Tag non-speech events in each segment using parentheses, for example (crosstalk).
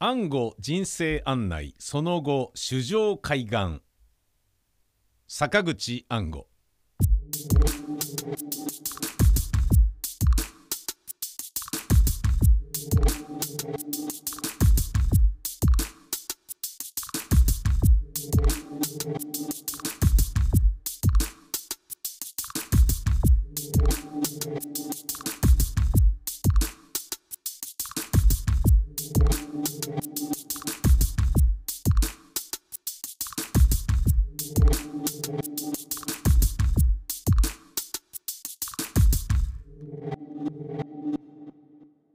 暗号人生案内その後主情海岸坂口暗号。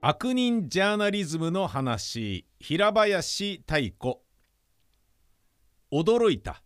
悪人ジャーナリズムの話。平林太子。驚いた。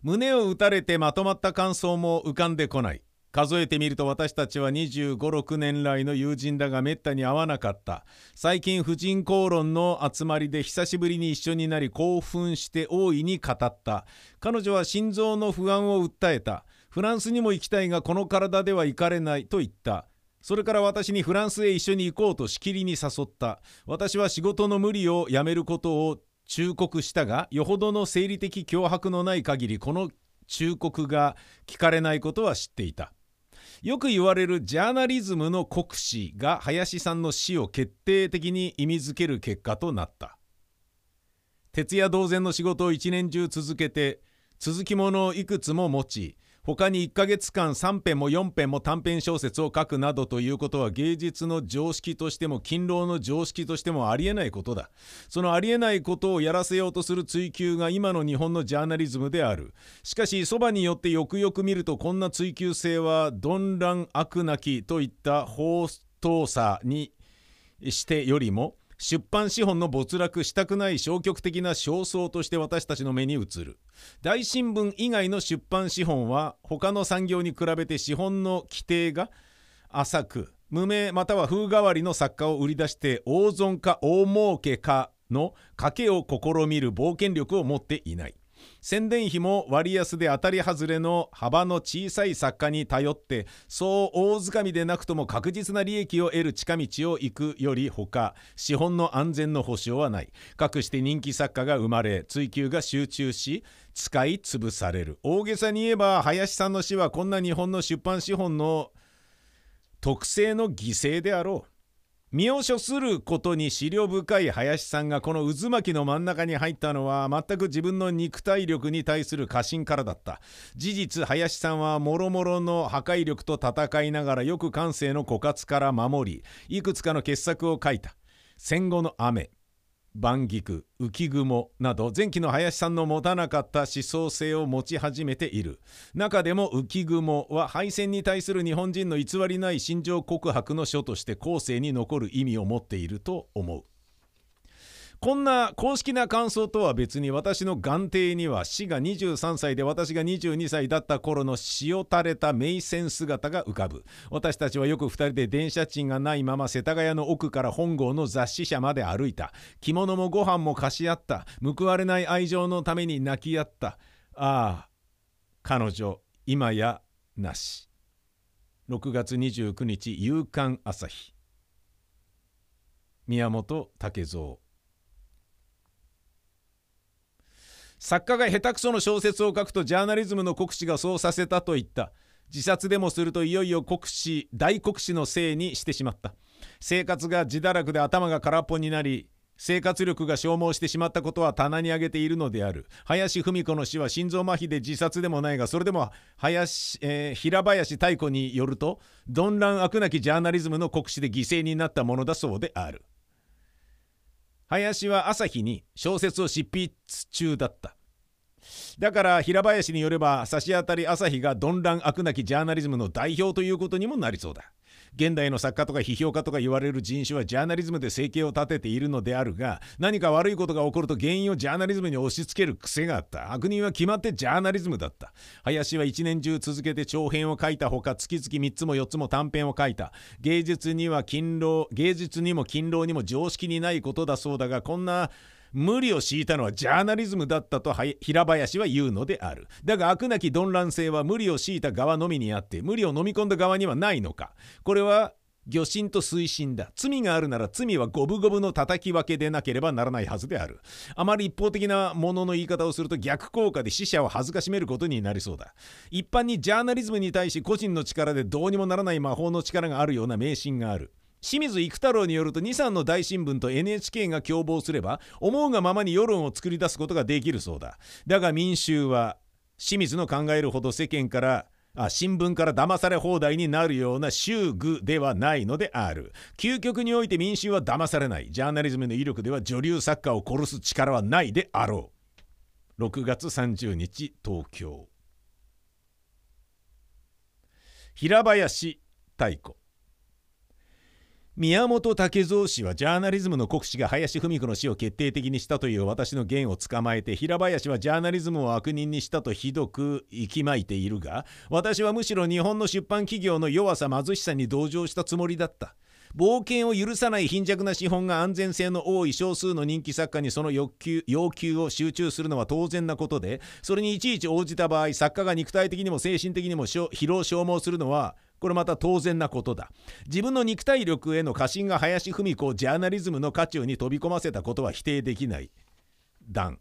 胸を打たれてまとまった感想も浮かんでこない。数えてみると私たちは2 5 6年来の友人だがめったに会わなかった。最近婦人公論の集まりで久しぶりに一緒になり興奮して大いに語った。彼女は心臓の不安を訴えた。フランスにも行きたいがこの体では行かれないと言った。それから私にフランスへ一緒に行こうとしきりに誘った。私は仕事の無理をやめることを忠告したがよほどの生理的脅迫のない限りこの忠告が聞かれないことは知っていた。よく言われるジャーナリズムの国史が林さんの死を決定的に意味づける結果となった。徹夜同然の仕事を一年中続けて続きものをいくつも持ち他に1ヶ月間3編も4編も短編小説を書くなどということは芸術の常識としても勤労の常識としてもありえないことだ。そのありえないことをやらせようとする追求が今の日本のジャーナリズムである。しかしそばによってよくよく見るとこんな追求性は鈍乱悪なきといった法当さにしてよりも出版資本の没落したくない消極的な焦燥として私たちの目に映る。大新聞以外の出版資本は他の産業に比べて資本の規定が浅く無名または風変わりの作家を売り出して大損か大儲けかの賭けを試みる冒険力を持っていない。宣伝費も割安で当たり外れの幅の小さい作家に頼ってそう大掴みでなくとも確実な利益を得る近道を行くより他資本の安全の保証はない。かくして人気作家が生まれ追求が集中し使い潰される。大げさに言えば林さんの死はこんな日本の出版資本の特性の犠牲であろう。身を処することに資料深い林さんがこの渦巻きの真ん中に入ったのは全く自分の肉体力に対する過信からだった。事実林さんはもろもろの破壊力と戦いながらよく感性の枯渇から守りいくつかの傑作を書いた。戦後の雨。万菊浮雲など前期の林さんの持たなかった思想性を持ち始めている。中でも浮雲は敗戦に対する日本人の偽りない心情告白の書として後世に残る意味を持っていると思う。こんな公式な感想とは別に私の眼底には死が23歳で私が22歳だった頃の塩垂れた名船姿が浮かぶ。私たちはよく2人で電車賃がないまま世田谷の奥から本郷の雑誌社まで歩いた。着物もご飯も貸し合った。報われない愛情のために泣き合った。ああ彼女今やなし。6月29日夕刊朝日。宮本武蔵。作家が下手くその小説を書くとジャーナリズムの国史がそうさせたと言った。自殺でもするといよいよ国史大国史のせいにしてしまった。生活が自堕落で頭が空っぽになり生活力が消耗してしまったことは棚に上げているのである。林芙美子の死は心臓麻痺で自殺でもないがそれでも林、えー、平林太子によると鈍乱悪なきジャーナリズムの国史で犠牲になったものだそうである林は朝日に小説を執筆中だっただから平林によれば差し当たり朝日が鈍乱悪なきジャーナリズムの代表ということにもなりそうだ。現代の作家とか批評家とか言われる人種はジャーナリズムで生計を立てているのであるが何か悪いことが起こると原因をジャーナリズムに押し付ける癖があった。悪人は決まってジャーナリズムだった。林は一年中続けて長編を書いたほか月々3つも4つも短編を書いた。芸術には勤労芸術にも勤労にも常識にないことだそうだがこんな無理を強いたのはジャーナリズムだったと平林は言うのである。だが悪なき鈍乱性は無理を強いた側のみにあって無理を飲み込んだ側にはないのか。これは魚心と水心だ。罪があるなら罪は五分五分の叩き分けでなければならないはずである。あまり一方的なものの言い方をすると逆効果で死者を恥ずかしめることになりそうだ。一般にジャーナリズムに対し個人の力でどうにもならない魔法の力があるような迷信がある。清水育太郎によると23の大新聞と NHK が共謀すれば思うがままに世論を作り出すことができるそうだ。だが民衆は清水の考えるほど世間からあ新聞から騙され放題になるような習具ではないのである。究極において民衆は騙されない。ジャーナリズムの威力では女流作家を殺す力はないであろう。6月30日東京。平林太鼓。宮本武蔵氏はジャーナリズムの国士が林芙美子の死を決定的にしたという私の言を捕まえて平林はジャーナリズムを悪人にしたとひどく息巻いているが私はむしろ日本の出版企業の弱さ貧しさに同情したつもりだった。冒険を許さない貧弱な資本が安全性の多い少数の人気作家にその欲求要求を集中するのは当然なことでそれにいちいち応じた場合作家が肉体的にも精神的にも疲労消耗するのはこれまた当然なことだ。自分の肉体力への過信が林芙美子をジャーナリズムの渦中に飛び込ませたことは否定できない。段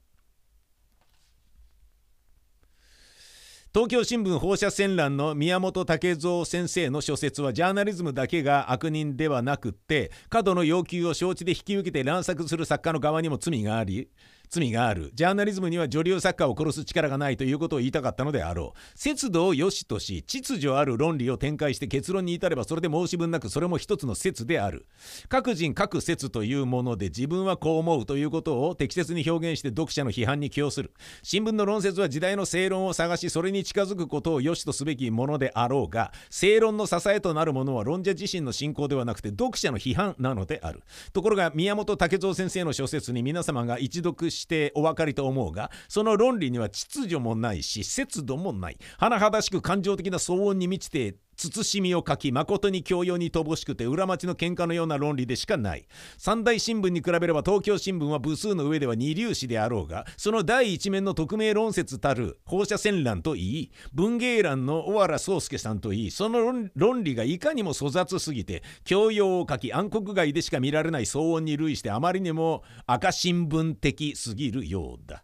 東京新聞放射線欄の宮本武蔵先生の書説はジャーナリズムだけが悪人ではなくって過度の要求を承知で引き受けて乱作する作家の側にも罪があり罪がある。ジャーナリズムには女流作家を殺す力がないということを言いたかったのであろう。節度を良しとし秩序ある論理を展開して結論に至ればそれで申し分なくそれも一つの説である。各人各説というもので自分はこう思うということを適切に表現して読者の批判に寄与する。新聞の論説は時代の正論を探しそれに近づくことを良しとすべきものであろうが正論の支えとなるものは論者自身の信仰ではなくて読者の批判なのである。ところが宮本武蔵先生の諸説に皆様が一読ししてお分かりと思うがその論理には秩序もないし節度もない。甚だしく感情的な騒音に満ちて慎みを書き誠に教養に乏しくて裏町の喧嘩のような論理でしかない。三大新聞に比べれば東京新聞は部数の上では二流紙であろうがその第一面の匿名論説たる放射線欄といい文芸欄の小原宗介さんといいその論理がいかにも粗雑すぎて教養を書き暗黒街でしか見られない騒音に類してあまりにも赤新聞的すぎるようだ。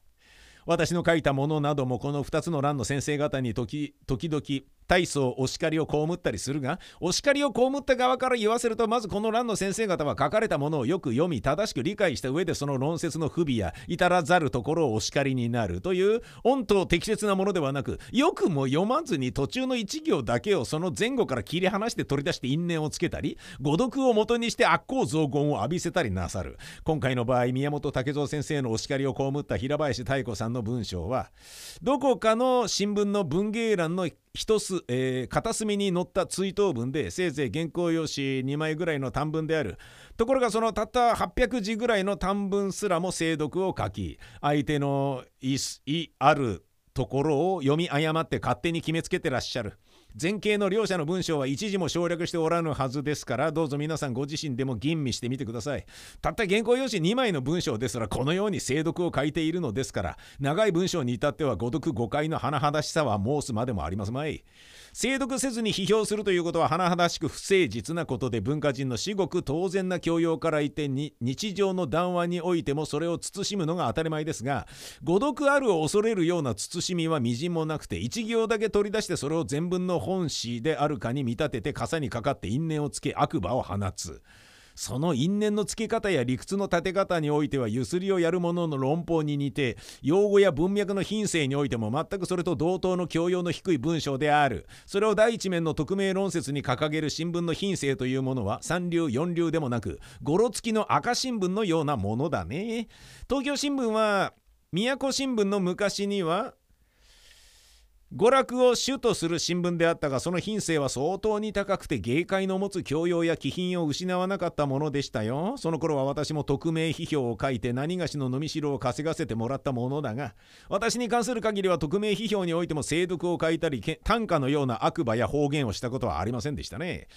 私の書いたものなどもこの2つの欄の先生方に時々大層お叱りを被ったりするがお叱りを被った側から言わせるとまずこの欄の先生方は書かれたものをよく読み正しく理解した上でその論説の不備や至らざるところをお叱りになるという御当適切なものではなくよくも読まずに途中の一行だけをその前後から切り離して取り出して因縁をつけたり誤読を元にして悪行増言を浴びせたりなさる今回の場合宮本武蔵先生のお叱りを被った平林妙子さんの文章はどこかの新聞の文芸欄の一つ、えー、片隅に載った追悼文でせいぜい原稿用紙2枚ぐらいの短文である。ところがそのたった800字ぐらいの短文すらも精読を書き相手の意あるところを読み誤って勝手に決めつけてらっしゃる。前景の両者の文章は一時も省略しておらぬはずですからどうぞ皆さんご自身でも吟味してみてください。たった原稿用紙2枚の文章ですらこのように精読を書いているのですから長い文章に至っては誤読誤解の甚だしさは申すまでもありますまい。精読せずに批評するということは甚だしく不誠実なことで文化人の至極当然な教養からいてに日常の談話においてもそれを慎むのが当たり前ですが誤読あるを恐れるような慎みはみじんもなくて一行だけ取り出してそれを全文の本誌であるかに見立てて傘にかかって因縁をつけ悪魔を放つ。その因縁のつけ方や理屈の立て方においてはゆすりをやる者の論法に似て用語や文脈の品性においても全くそれと同等の教養の低い文章である。それを第一面の匿名論説に掲げる新聞の品性というものは三流四流でもなく語呂付きの赤新聞のようなものだね。東京新聞は宮古新聞の昔には娯楽を主とする新聞であったがその品性は相当に高くて芸界の持つ教養や気品を失わなかったものでしたよ。その頃は私も匿名批評を書いて何がしの飲み代を稼がせてもらったものだが私に関する限りは匿名批評においても精読を書いたり短歌のような悪魔や方言をしたことはありませんでしたね。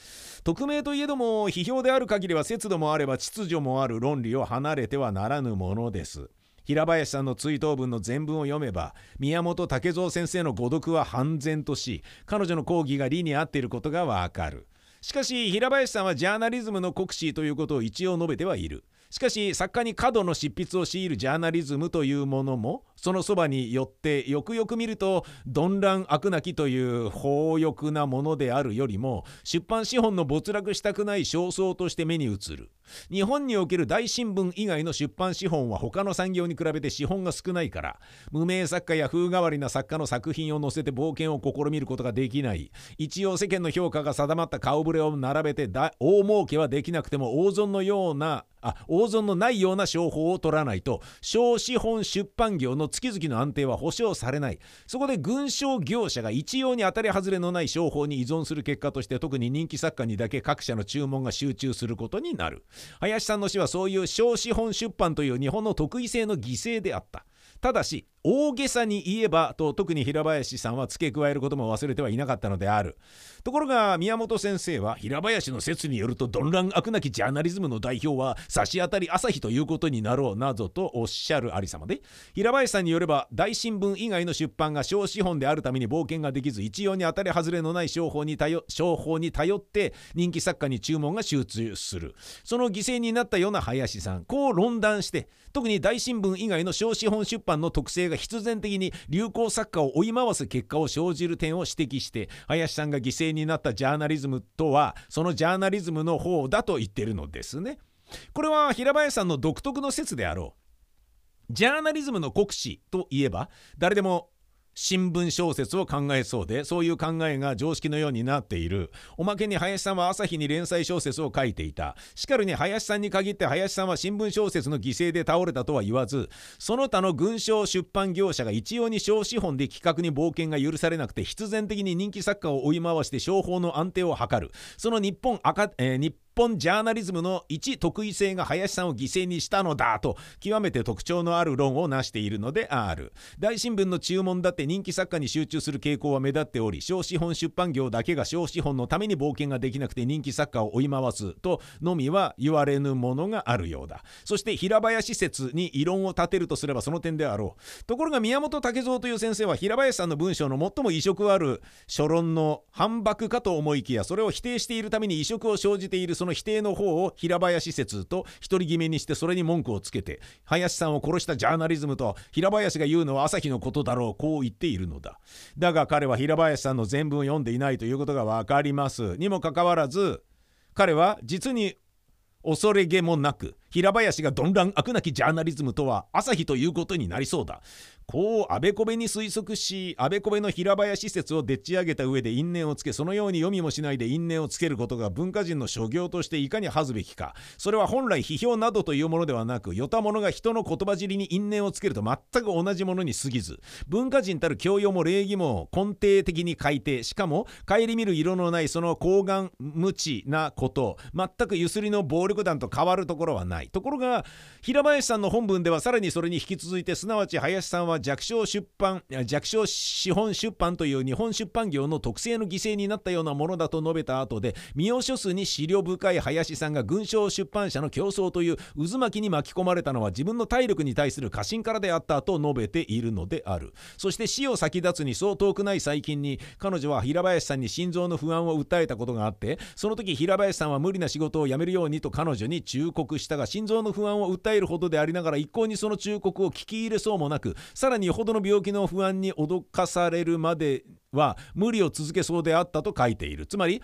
匿名といえども批評である限りは節度もあれば秩序もある論理を離れてはならぬものです。平林さんの追悼文の全文を読めば宮本武蔵先生の誤読は半然とし彼女の講義が理に合っていることがわかる。しかし平林さんはジャーナリズムの国士ということを一応述べてはいる。しかし作家に過度の執筆を強いるジャーナリズムというものもそのそばによってよくよく見ると鈍乱悪なきという法欲なものであるよりも出版資本の没落したくない焦燥として目に映る。日本における大新聞以外の出版資本は他の産業に比べて資本が少ないから無名作家や風変わりな作家の作品を載せて冒険を試みることができない。一応世間の評価が定まった顔ぶれを並べて大儲けはできなくても大損のようなあ大損のないような商法を取らないと小資本出版業の月々の安定は保証されない。そこで軍商業者が一様に当たり外れのない商法に依存する結果として特に人気作家にだけ各社の注文が集中することになる。林さんの死はそういう小資本出版という日本の特異性の犠牲であった。ただし大げさに言えばと特に平林さんは付け加えることも忘れてはいなかったのである。ところが宮本先生は平林の説によると鈍乱悪なきジャーナリズムの代表は差し当たり朝日ということになろうなどとおっしゃるありさまで平林さんによれば大新聞以外の出版が小資本であるために冒険ができず一様に当たり外れのない商法に頼商法に頼って人気作家に注文が集中する。その犠牲になったような林さんこう論断して特に大新聞以外の小資本出版の特性が必然的に流行作家を追い回す結果を生じる点を指摘して林さんが犠牲になったジャーナリズムとはそのジャーナリズムの方だと言ってるのですね。これは平林さんの独特の説であろう。ジャーナリズムの国史といえば誰でも新聞小説を考えそうでそういう考えが常識のようになっている。おまけに林さんは朝日に連載小説を書いていた。しかるに林さんに限って林さんは新聞小説の犠牲で倒れたとは言わずその他の軍商出版業者が一様に小資本で企画に冒険が許されなくて必然的に人気作家を追い回して商法の安定を図る。その日本赤、えー、日本ジャーナリズムの一得意性が林さんを犠牲にしたのだと極めて特徴のある論を成しているのである。大新聞の注文だって人気作家に集中する傾向は目立っており小資本出版業だけが小資本のために冒険ができなくて人気作家を追い回すとのみは言われぬものがあるようだ。そして平林説に異論を立てるとすればその点であろう。ところが宮本武蔵という先生は平林さんの文章の最も異色ある書論の反駁かと思いきやそれを否定しているために異色を生じているその否定の方を平林説と独り決めにしてそれに文句をつけて林さんを殺したジャーナリズムと平林が言うのは朝日のことだろうこう言ってているのだ。だが彼は平林さんの全文を読んでいないということが分かります。にもかかわらず彼は実に恐れげもなく平林が鈍乱悪なきジャーナリズムとは朝日ということになりそうだ。こうあべこべに推測しあべこべの平林説をでっち上げた上で因縁をつけそのように読みもしないで因縁をつけることが文化人の所業としていかに恥ずべきか。それは本来批評などというものではなくよた者が人の言葉尻に因縁をつけると全く同じものに過ぎず文化人たる教養も礼儀も根底的に改定しかも顧みる色のないその高顔無知なこと全くゆすりの暴力団と変わるところはない。ところが平林さんの本文ではさらにそれに引き続いてすなわち林さんは弱小出版弱小資本出版という日本出版業の特性の犠牲になったようなものだと述べた後で未予書数に資料深い林さんが軍商出版社の競争という渦巻きに巻き込まれたのは自分の体力に対する過信からであったと述べているのである。そして死を先立つにそう遠くない最近に彼女は平林さんに心臓の不安を訴えたことがあってその時平林さんは無理な仕事を辞めるようにと彼女に忠告したが心臓の不安を訴えるほどでありながら一向にその忠告を聞き入れそうもなくさらによほどの病気の不安に脅かされるまでは無理を続けそうであったと書いている。つまり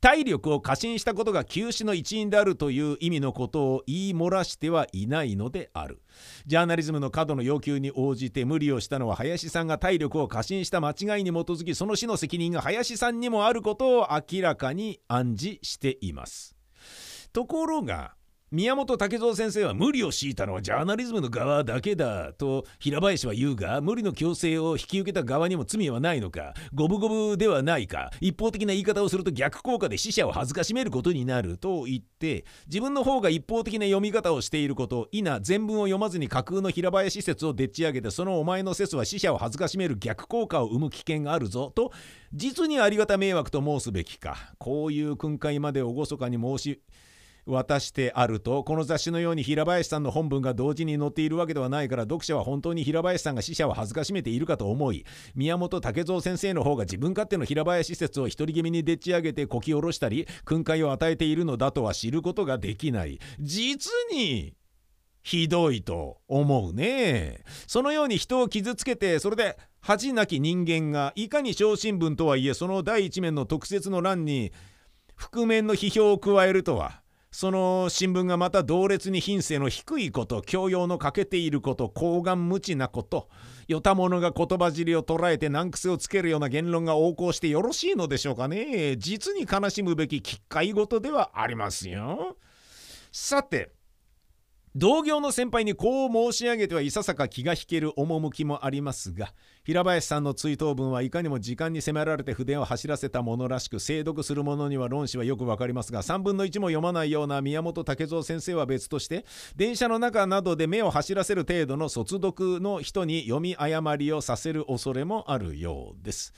体力を過信したことが休止の一因であるという意味のことを言い漏らしてはいないのである。ジャーナリズムの過度の要求に応じて無理をしたのは林さんが体力を過信した間違いに基づきその死の責任が林さんにもあることを明らかに暗示しています。ところが宮本武蔵先生は無理を強いたのはジャーナリズムの側だけだと平林は言うが無理の強制を引き受けた側にも罪はないのか五分五分ではないか。一方的な言い方をすると逆効果で死者を恥ずかしめることになると言って自分の方が一方的な読み方をしていること否全文を読まずに架空の平林説をでっち上げてそのお前の説は死者を恥ずかしめる逆効果を生む危険があるぞと実にありがた迷惑と申すべきか。こういう訓戒まで厳かに申し渡してあると。この雑誌のように平林さんの本文が同時に載っているわけではないから読者は本当に平林さんが死者を恥ずかしめているかと思い宮本武蔵先生の方が自分勝手の平林説を独り気味にでっち上げてこき下ろしたり訓戒を与えているのだとは知ることができない。実にひどいと思うね。そのように人を傷つけてそれで恥なき人間がいかに小新聞とはいえその第一面の特設の欄に覆面の批評を加えるとはその新聞がまた同列に品性の低いこと教養の欠けていること厚顔無知なこと与た者が言葉尻を捉えて難癖をつけるような言論が横行してよろしいのでしょうかね。実に悲しむべき機会事ではありますよ。さて同業の先輩にこう申し上げてはいささか気が引ける趣もありますが平林さんの追悼文はいかにも時間に迫られて筆を走らせたものらしく精読する者には論旨はよくわかりますが3分の1も読まないような宮本武蔵先生は別として電車の中などで目を走らせる程度の卒読の人に読み誤りをさせる恐れもあるようです。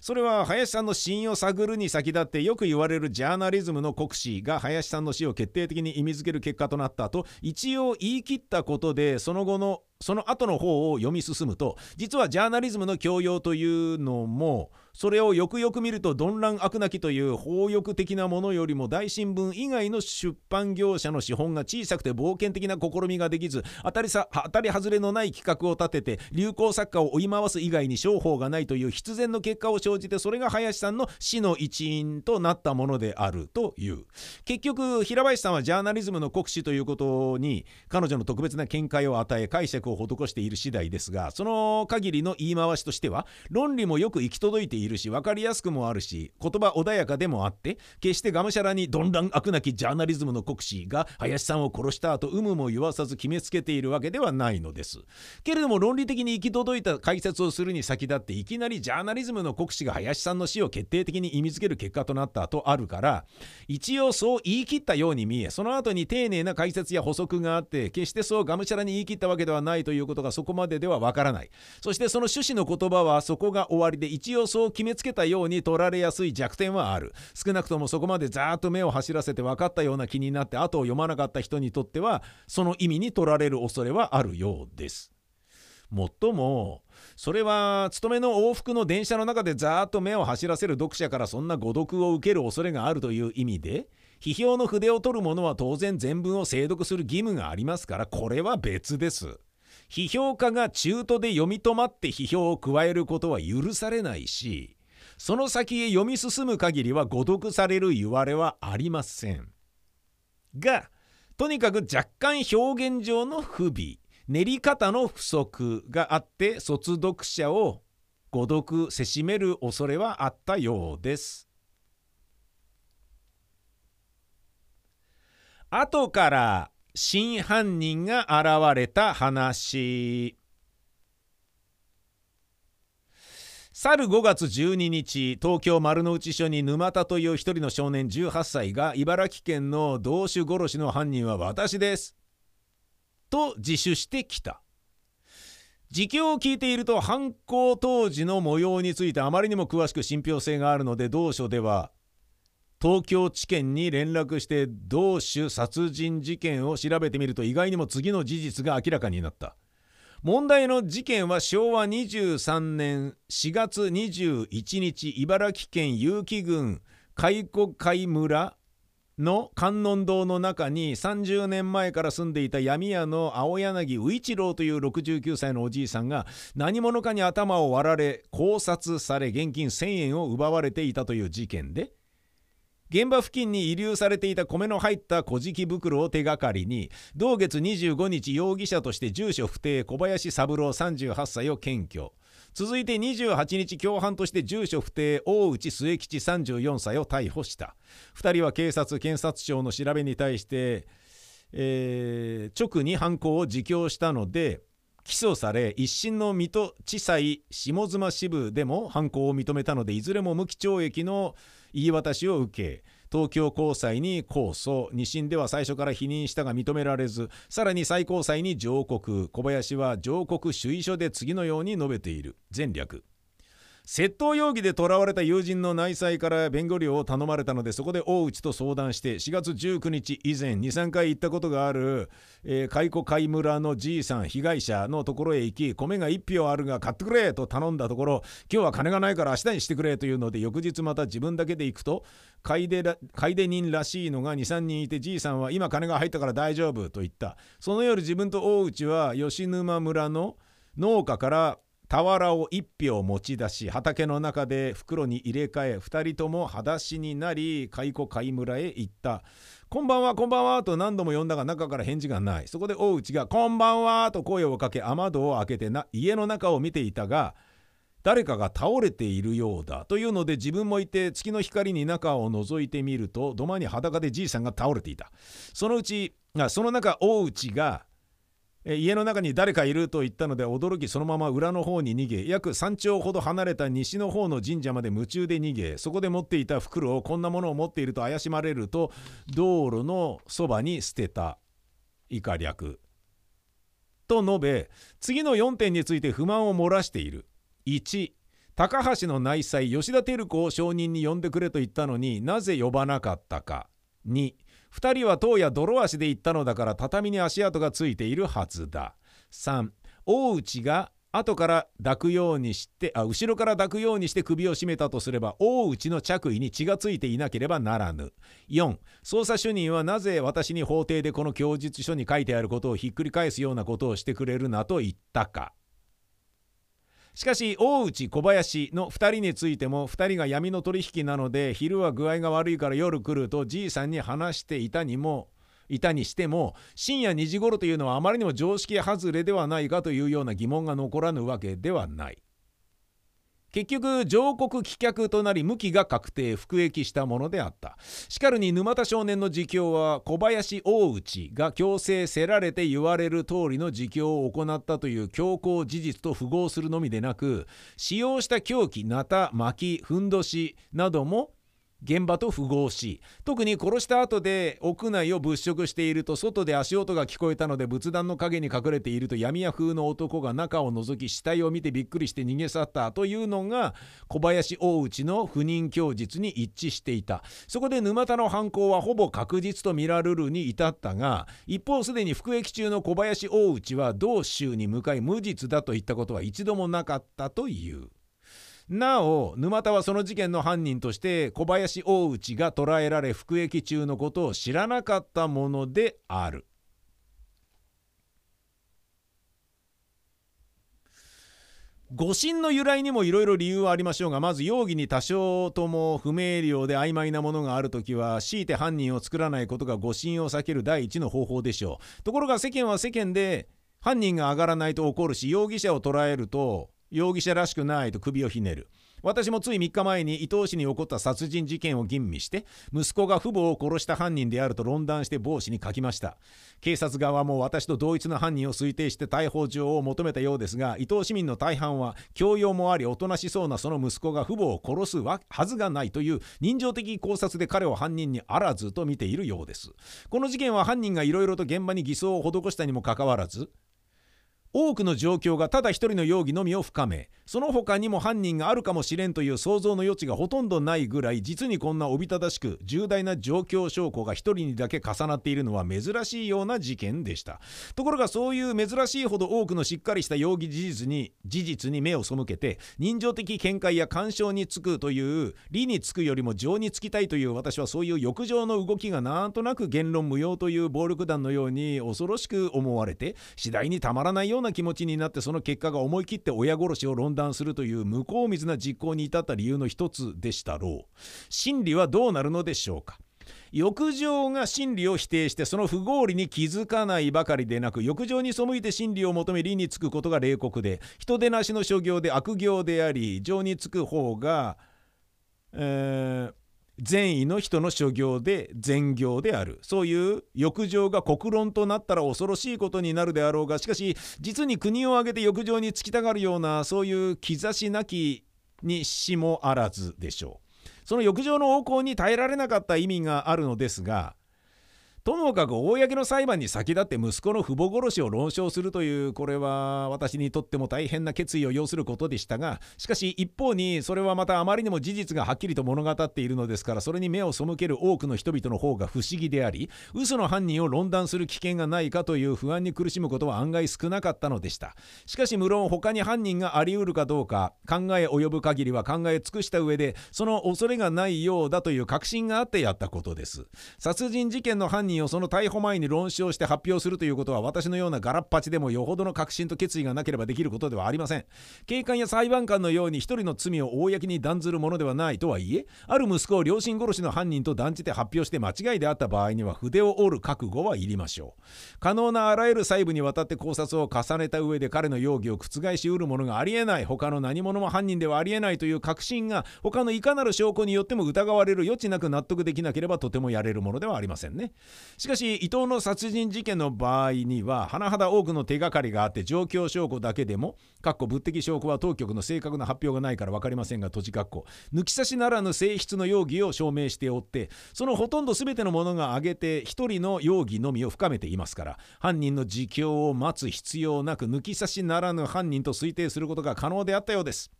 それは林さんの死因を探るに先立ってよく言われるジャーナリズムの国史が林さんの死を決定的に意味づける結果となったと一応言い切ったことでその後のその後の方を読み進むと実はジャーナリズムの教養というのもそれをよくよく見ると鈍乱悪なきという法欲的なものよりも大新聞以外の出版業者の資本が小さくて冒険的な試みができず当たりさ当たり外れのない企画を立てて流行作家を追い回す以外に商法がないという必然の結果を生じてそれが林さんの死の一因となったものであるという。結局平林さんはジャーナリズムの国史ということに彼女の特別な見解を与え解釈をを施している次第ですがその限りの言い回しとしては論理もよく行き届いているし分かりやすくもあるし言葉穏やかでもあって決してがむしゃらに鈍乱悪なきジャーナリズムの国士が林さんを殺した後有無も言わさず決めつけているわけではないのです。けれども論理的に行き届いた解説をするに先立っていきなりジャーナリズムの国士が林さんの死を決定的に意味づける結果となったとあるから一応そう言い切ったように見えその後に丁寧な解説や補足があって決してそうがむしゃらに言い切ったわけではないということがそこまでではわからない。そしてその趣旨の言葉はそこが終わりで一応そう決めつけたように取られやすい弱点はある。少なくともそこまでざーっと目を走らせて分かったような気になって後を読まなかった人にとってはその意味に取られる恐れはあるようです。もっともそれは勤めの往復の電車の中でざーっと目を走らせる読者からそんな誤読を受ける恐れがあるという意味で批評の筆を取る者は当然全文を精読する義務がありますからこれは別です。批評家が中途で読み止まって批評を加えることは許されないしその先へ読み進む限りは誤読される言われはありません。がとにかく若干表現上の不備練り方の不足があって卒読者を誤読せしめる恐れはあったようです。後から真犯人が現れた話。去る5月12日東京丸の内署に沼田という一人の少年18歳が茨城県の同種殺しの犯人は私です。と自首してきた。自供を聞いていると犯行当時の模様についてあまりにも詳しく信憑性があるので同署では東京地検に連絡して同種殺人事件を調べてみると意外にも次の事実が明らかになった。問題の事件は昭和23年4月21日茨城県結城郡海古海村の観音堂の中に30年前から住んでいた闇屋の青柳宇一郎という69歳のおじいさんが何者かに頭を割られ絞殺され現金1000円を奪われていたという事件で現場付近に遺留されていた米の入った小敷袋を手がかりに同月25日容疑者として住所不定小林三郎38歳を検挙。続いて28日共犯として住所不定大内末吉34歳を逮捕した。2人は警察検察庁の調べに対して、えー、直に犯行を自供したので起訴され一審の水戸地裁下妻支部でも犯行を認めたのでいずれも無期懲役の言い渡しを受け東京高裁に控訴。2審では最初から否認したが認められずさらに最高裁に上告。小林は上告主意書で次のように述べている。前略。窃盗容疑で囚われた友人の内妻から弁護料を頼まれたのでそこで大内と相談して4月19日以前23回行ったことがある、えー、海子海村のじいさん被害者のところへ行き米が1票あるが買ってくれと頼んだところ今日は金がないから明日にしてくれというので翌日また自分だけで行くと買い出人らしいのが23人いてじいさんは今金が入ったから大丈夫と言った。その夜自分と大内は吉沼村の農家から俵を1票持ち出し畑の中で袋に入れ替え2人とも裸足になり蚕貝村へ行った「こんばんはこんばんは」と何度も呼んだが中から返事がない。そこで大内が「こんばんは」と声をかけ雨戸を開けてな家の中を見ていたが誰かが倒れているようだ。というので自分もいて月の光に中を覗いてみると土間に裸でじいさんが倒れていた。そのうちその中大内が家の中に誰かいると言ったので驚きそのまま裏の方に逃げ約3丁ほど離れた西の方の神社まで夢中で逃げそこで持っていた袋をこんなものを持っていると怪しまれると道路のそばに捨てた。以下略。と述べ次の4点について不満を漏らしている。1高橋の内妻吉田照子を証人に呼んでくれと言ったのになぜ呼ばなかったか。2 2人は当夜泥足で行ったのだから畳に足跡がついているはずだ。3大内が後から抱くようにしてあ後ろから抱くようにして首を絞めたとすれば大内の着衣に血がついていなければならぬ。4捜査主任はなぜ私に法廷でこの供述書に書いてあることをひっくり返すようなことをしてくれるなと言ったか。しかし大内小林の2人についても2人が闇の取引なので昼は具合が悪いから夜来るとじいさんに話していたにもいたにしても深夜2時頃というのはあまりにも常識外れではないかというような疑問が残らぬわけではない。結局上告棄却となり無期が確定服役したものであった。しかるに沼田少年の自供は小林大内が強制せられて言われる通りの自供を行ったという強行事実と符合するのみでなく使用した凶器ナタ薪ふんどしなども現場と符合し特に殺した後で屋内を物色していると外で足音が聞こえたので仏壇の陰に隠れていると闇屋風の男が中を覗き死体を見てびっくりして逃げ去ったというのが小林大内の不妊供述に一致していたそこで沼田の犯行はほぼ確実と見られるに至ったが一方すでに服役中の小林大内は同州に向かい無実だと言ったことは一度もなかったという。なお沼田はその事件の犯人として小林大内が捕らえられ服役中のことを知らなかったものである。誤審の由来にもいろいろ理由はありましょうがまず容疑に多少とも不明瞭で曖昧なものがあるときは強いて犯人を作らないことが誤審を避ける第一の方法でしょうところが世間は世間で犯人が上がらないと怒るし容疑者を捕らえると容疑者らしくないと首をひねる。私もつい3日前に伊東市に起こった殺人事件を吟味して息子が父母を殺した犯人であると論断して帽子に書きました。警察側も私と同一の犯人を推定して逮捕状を求めたようですが伊東市民の大半は教養もありおとなしそうなその息子が父母を殺すはずがないという人情的考察で彼を犯人にあらずと見ているようです。この事件は犯人がいろいろと現場に偽装を施したにもかかわらず多くの状況がただ一人の容疑のみを深めその他にも犯人があるかもしれんという想像の余地がほとんどないぐらい実にこんなおびただしく重大な状況証拠が一人にだけ重なっているのは珍しいような事件でした。ところがそういう珍しいほど多くのしっかりした容疑事実に事実に目を背けて人情的見解や干渉につくという理につくよりも情につきたいという私はそういう欲情の動きがなんとなく言論無用という暴力団のように恐ろしく思われて次第にたまらないよううな気持ちになってその結果が思い切って親殺しを論断するという向こう水な実行に至った理由の一つでしたろう。真理はどうなるのでしょうか？欲情が真理を否定してその不合理に気づかないばかりでなく欲情に背いて真理を求め理につくことが冷酷で人手なしの所業で悪行であり情につく方が、えー、善意の人の所業で善行である。そういう欲情が国論となったら恐ろしいことになるであろうがしかし実に国を挙げて欲情につきたがるようなそういう兆しなきにしもあらずでしょう。その欲情の横行に耐えられなかった意味があるのですがともかく公の裁判に先立って息子の父母殺しを論証す。るというこれは私にとっても大変な決意を要することでしたがしかし一方にそれはまたあまりにも事実がはっきりと物語っているのですからそれに目を背ける多くの人々の方が不思議であり嘘の犯人を論断する危険がないかという不安に苦しむことは案外少なかったのでした。しかし無論他に犯人があり得るかどうか考え及ぶ限りは考え尽くした上でその恐れがないようだという確信があってやったことです。殺人事件の犯人人をその逮捕前に論証して発表するということは私のようなガラッパチでもよほどの確信と決意がなければできることではありません。警官や裁判官のように一人の罪を公に断ずるものではないとはいえある息子を両親殺しの犯人と断じて発表して間違いであった場合には筆を折る覚悟はいりましょう可能なあらゆる細部にわたって考察を重ねた上で彼の容疑を覆しうるものがありえない他の何者も犯人ではありえないという確信が他のいかなる証拠によっても疑われる余地なく納得できなければとてもやれるものではありませんねしかし伊藤の殺人事件の場合には甚だ多くの手がかりがあって状況証拠だけでもかっこ物的証拠は当局の正確な発表がないから分かりませんが閉じかっこ抜き差しならぬ性質の容疑を証明しておってそのほとんど全てのものが挙げて一人の容疑のみを深めていますから犯人の自供を待つ必要なく抜き差しならぬ犯人と推定することが可能であったようです。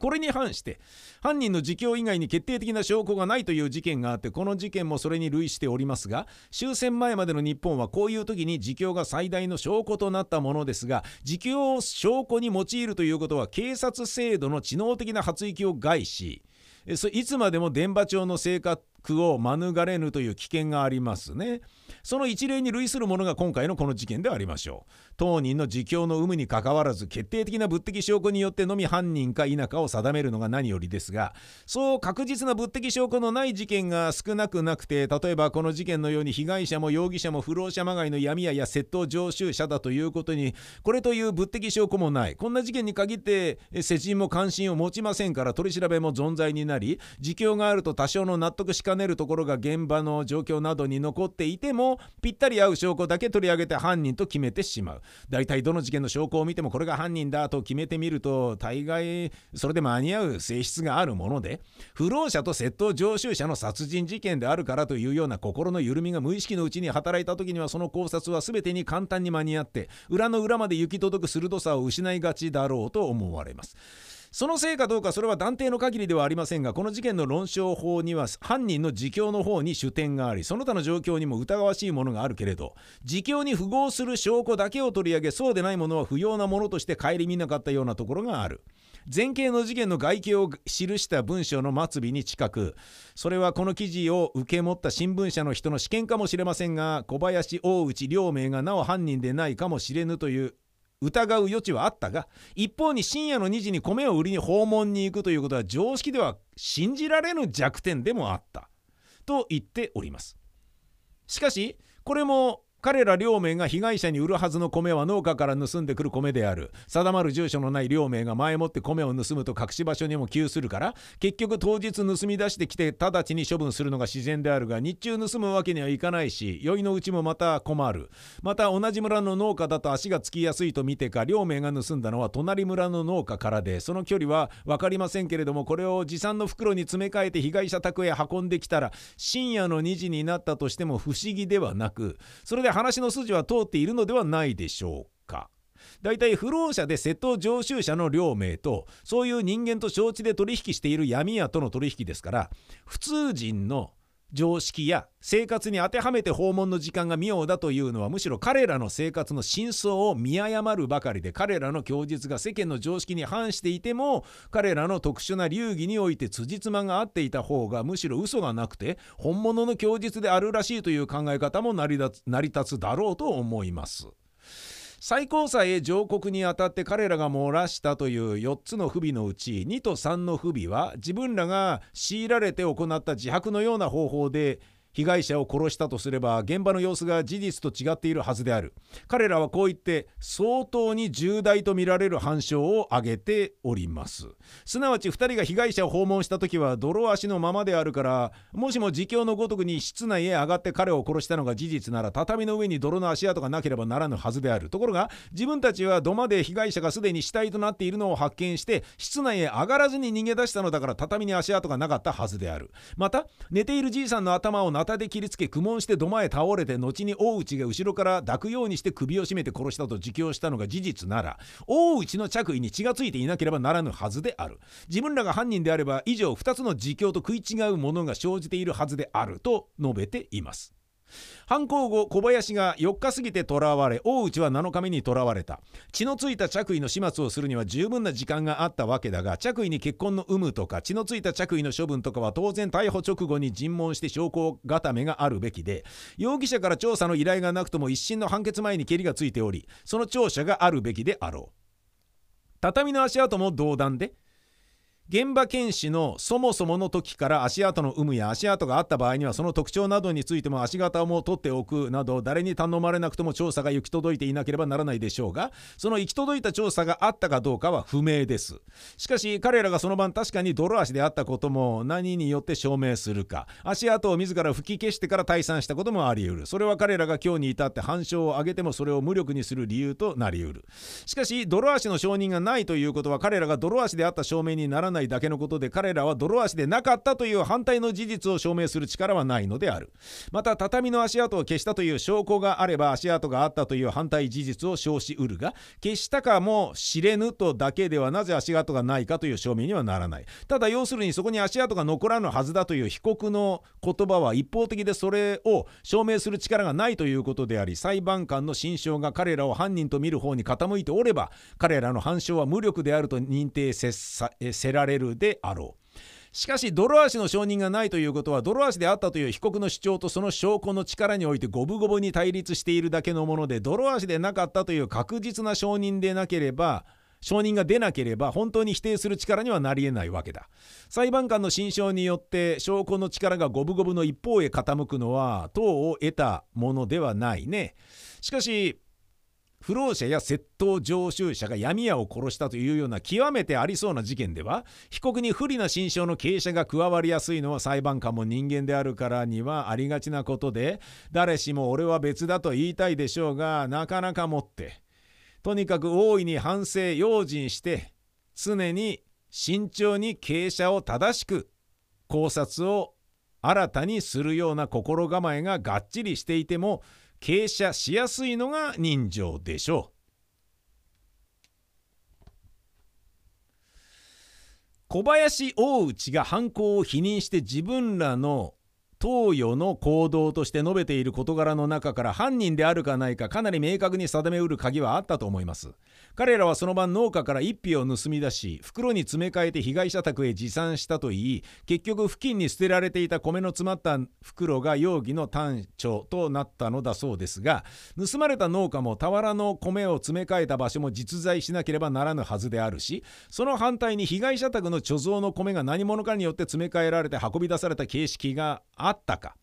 これに反して犯人の自供以外に決定的な証拠がないという事件があってこの事件もそれに類しておりますが終戦前までの日本はこういう時に自供が最大の証拠となったものですが自供を証拠に用いるということは警察制度の知能的な発育を害しいつまでも電波帳の生活格を免れぬという危険がありますね。その一例に類するものが今回のこの事件でありましょう。当人の自供の有無にかかわらず決定的な物的証拠によってのみ犯人か否かを定めるのが何よりですがそう確実な物的証拠のない事件が少なくなくて例えばこの事件のように被害者も容疑者も不老者まがいの闇屋や窃盗常習者だということにこれという物的証拠もないこんな事件に限って世人も関心を持ちませんから取り調べも存在になり自供があると多少の納得しかねるところが現場の状況などに残っていてもぴったり合う証拠だけ取り上げて犯人と決めてしまう大体どの事件の証拠を見てもこれが犯人だと決めてみると大概それで間に合う性質があるもので不老者と窃盗常習者の殺人事件であるからというような心の緩みが無意識のうちに働いた時にはその考察は全てに簡単に間に合って裏の裏まで行き届く鋭さを失いがちだろうと思われます。そのせいかどうかそれは断定の限りではありませんがこの事件の論証法には犯人の自供の方に主典がありその他の状況にも疑わしいものがあるけれど自供に符合する証拠だけを取り上げそうでないものは不要なものとして顧みなかったようなところがある。前景の事件の外形を記した文章の末尾に近くそれはこの記事を受け持った新聞社の人の試験かもしれませんが小林大内両名がなお犯人でないかもしれぬという疑う余地はあったが一方に深夜の2時に米を売りに訪問に行くということは常識では信じられぬ弱点でもあった。と言っております。しかしこれも彼ら両名が被害者に売るはずの米は農家から盗んでくる米である。定まる住所のない両名が前もって米を盗むと隠し場所にも窮するから。結局当日盗み出してきて直ちに処分するのが自然であるが日中盗むわけにはいかないし酔いのうちもまた困る。また同じ村の農家だと足がつきやすいと見てか両名が盗んだのは隣村の農家からでその距離は分かりませんけれどもこれを持参の袋に詰め替えて被害者宅へ運んできたら深夜の2時になったとしても不思議ではなくそれでで話の筋は通っているのではないでしょうか。大体不老者で窃盗常習者の両名とそういう人間と承知で取引している闇屋との取引ですから普通人の常識や生活に当てはめて訪問の時間が妙だというのはむしろ彼らの生活の真相を見誤るばかりで彼らの供述が世間の常識に反していても彼らの特殊な流儀において辻褄が合っていた方がむしろ嘘がなくて本物の供述であるらしいという考え方も成り立つだろうと思います。最高裁へ上告にあたって彼らが漏らしたという4つの不備のうち2と3の不備は自分らが強いられて行った自白のような方法で被害者を殺したとすれば現場の様子が事実と違っているはずである。彼らはこう言って相当に重大とみられる反証を挙げております。すなわち2人が被害者を訪問した時は泥足のままであるからもしも自供のごとくに室内へ上がって彼を殺したのが事実なら畳の上に泥の足跡がなければならぬはずである。ところが自分たちは土間で被害者がすでに死体となっているのを発見して室内へ上がらずに逃げ出したのだから畳に足跡がなかったはずである。また寝ているじいさんの頭をなたで切りつけ苦悶して土間へ倒れて後に大内が後ろから抱くようにして首を絞めて殺したと自供したのが事実なら大内の着衣に血がついていなければならぬはずである。自分らが犯人であれば以上2つの自供と食い違うものが生じているはずであると述べています。犯行後小林が4日過ぎて囚われ大内は7日目に囚われた。血のついた着衣の始末をするには十分な時間があったわけだが着衣に血痕の有無とか血のついた着衣の処分とかは当然逮捕直後に尋問して証拠固めがあるべきで容疑者から調査の依頼がなくとも一審の判決前にけりがついておりその調査があるべきであろう。畳の足跡も同段で現場検視のそもそもの時から足跡の有無や足跡があった場合にはその特徴などについても足形も取っておくなど誰に頼まれなくとも調査が行き届いていなければならないでしょうがその行き届いた調査があったかどうかは不明です。しかし彼らがその晩確かに泥足であったことも何によって証明するか。足跡を自ら吹き消してから退散したこともあり得る。それは彼らが今日に至って反証を上げてもそれを無力にする理由となり得る。しかし泥足の証人がないということは彼らが泥足であった証明にならないないだけのことで彼らは泥足でなかったという反対の事実を証明する力はないのである。また畳の足跡を消したという証拠があれば足跡があったという反対事実を証しうるが消したかも知れぬとだけではなぜ足跡がないかという証明にはならない。ただ要するにそこに足跡が残らぬはずだという被告の言葉は一方的でそれを証明する力がないということであり裁判官の心証が彼らを犯人と見る方に傾いておれば彼らの反証は無力であると認定せられれるであろう。しかし泥足の証人がないということは泥足であったという被告の主張とその証拠の力において五分五分に対立しているだけのもので泥足でなかったという確実な証人でなければ証人が出なければ本当に否定する力にはなり得ないわけだ裁判官の心証によって証拠の力が五分五分の一方へ傾くのは党を得たものではないねしかし不老者や窃盗常習者が闇屋を殺したというような極めてありそうな事件では被告に不利な心証の傾斜が加わりやすいのは裁判官も人間であるからにはありがちなことで誰しも俺は別だと言いたいでしょうがなかなかもってとにかく大いに反省用心して常に慎重に傾斜を正しく考察を新たにするような心構えががっちりしていても傾斜しやすいのが人情でしょう。小林大内が犯行を否認して自分らの投与の行動として述べている事柄の中から犯人であるかないかかなり明確に定めうる鍵はあったと思います彼らはその晩農家から一匹を盗み出し袋に詰め替えて被害者宅へ持参したといい結局付近に捨てられていた米の詰まった袋が容疑の端緒となったのだそうですが盗まれた農家も俵の米を詰め替えた場所も実在しなければならぬはずであるしその反対に被害者宅の貯蔵の米が何者かによって詰め替えられて運び出された形式があったか。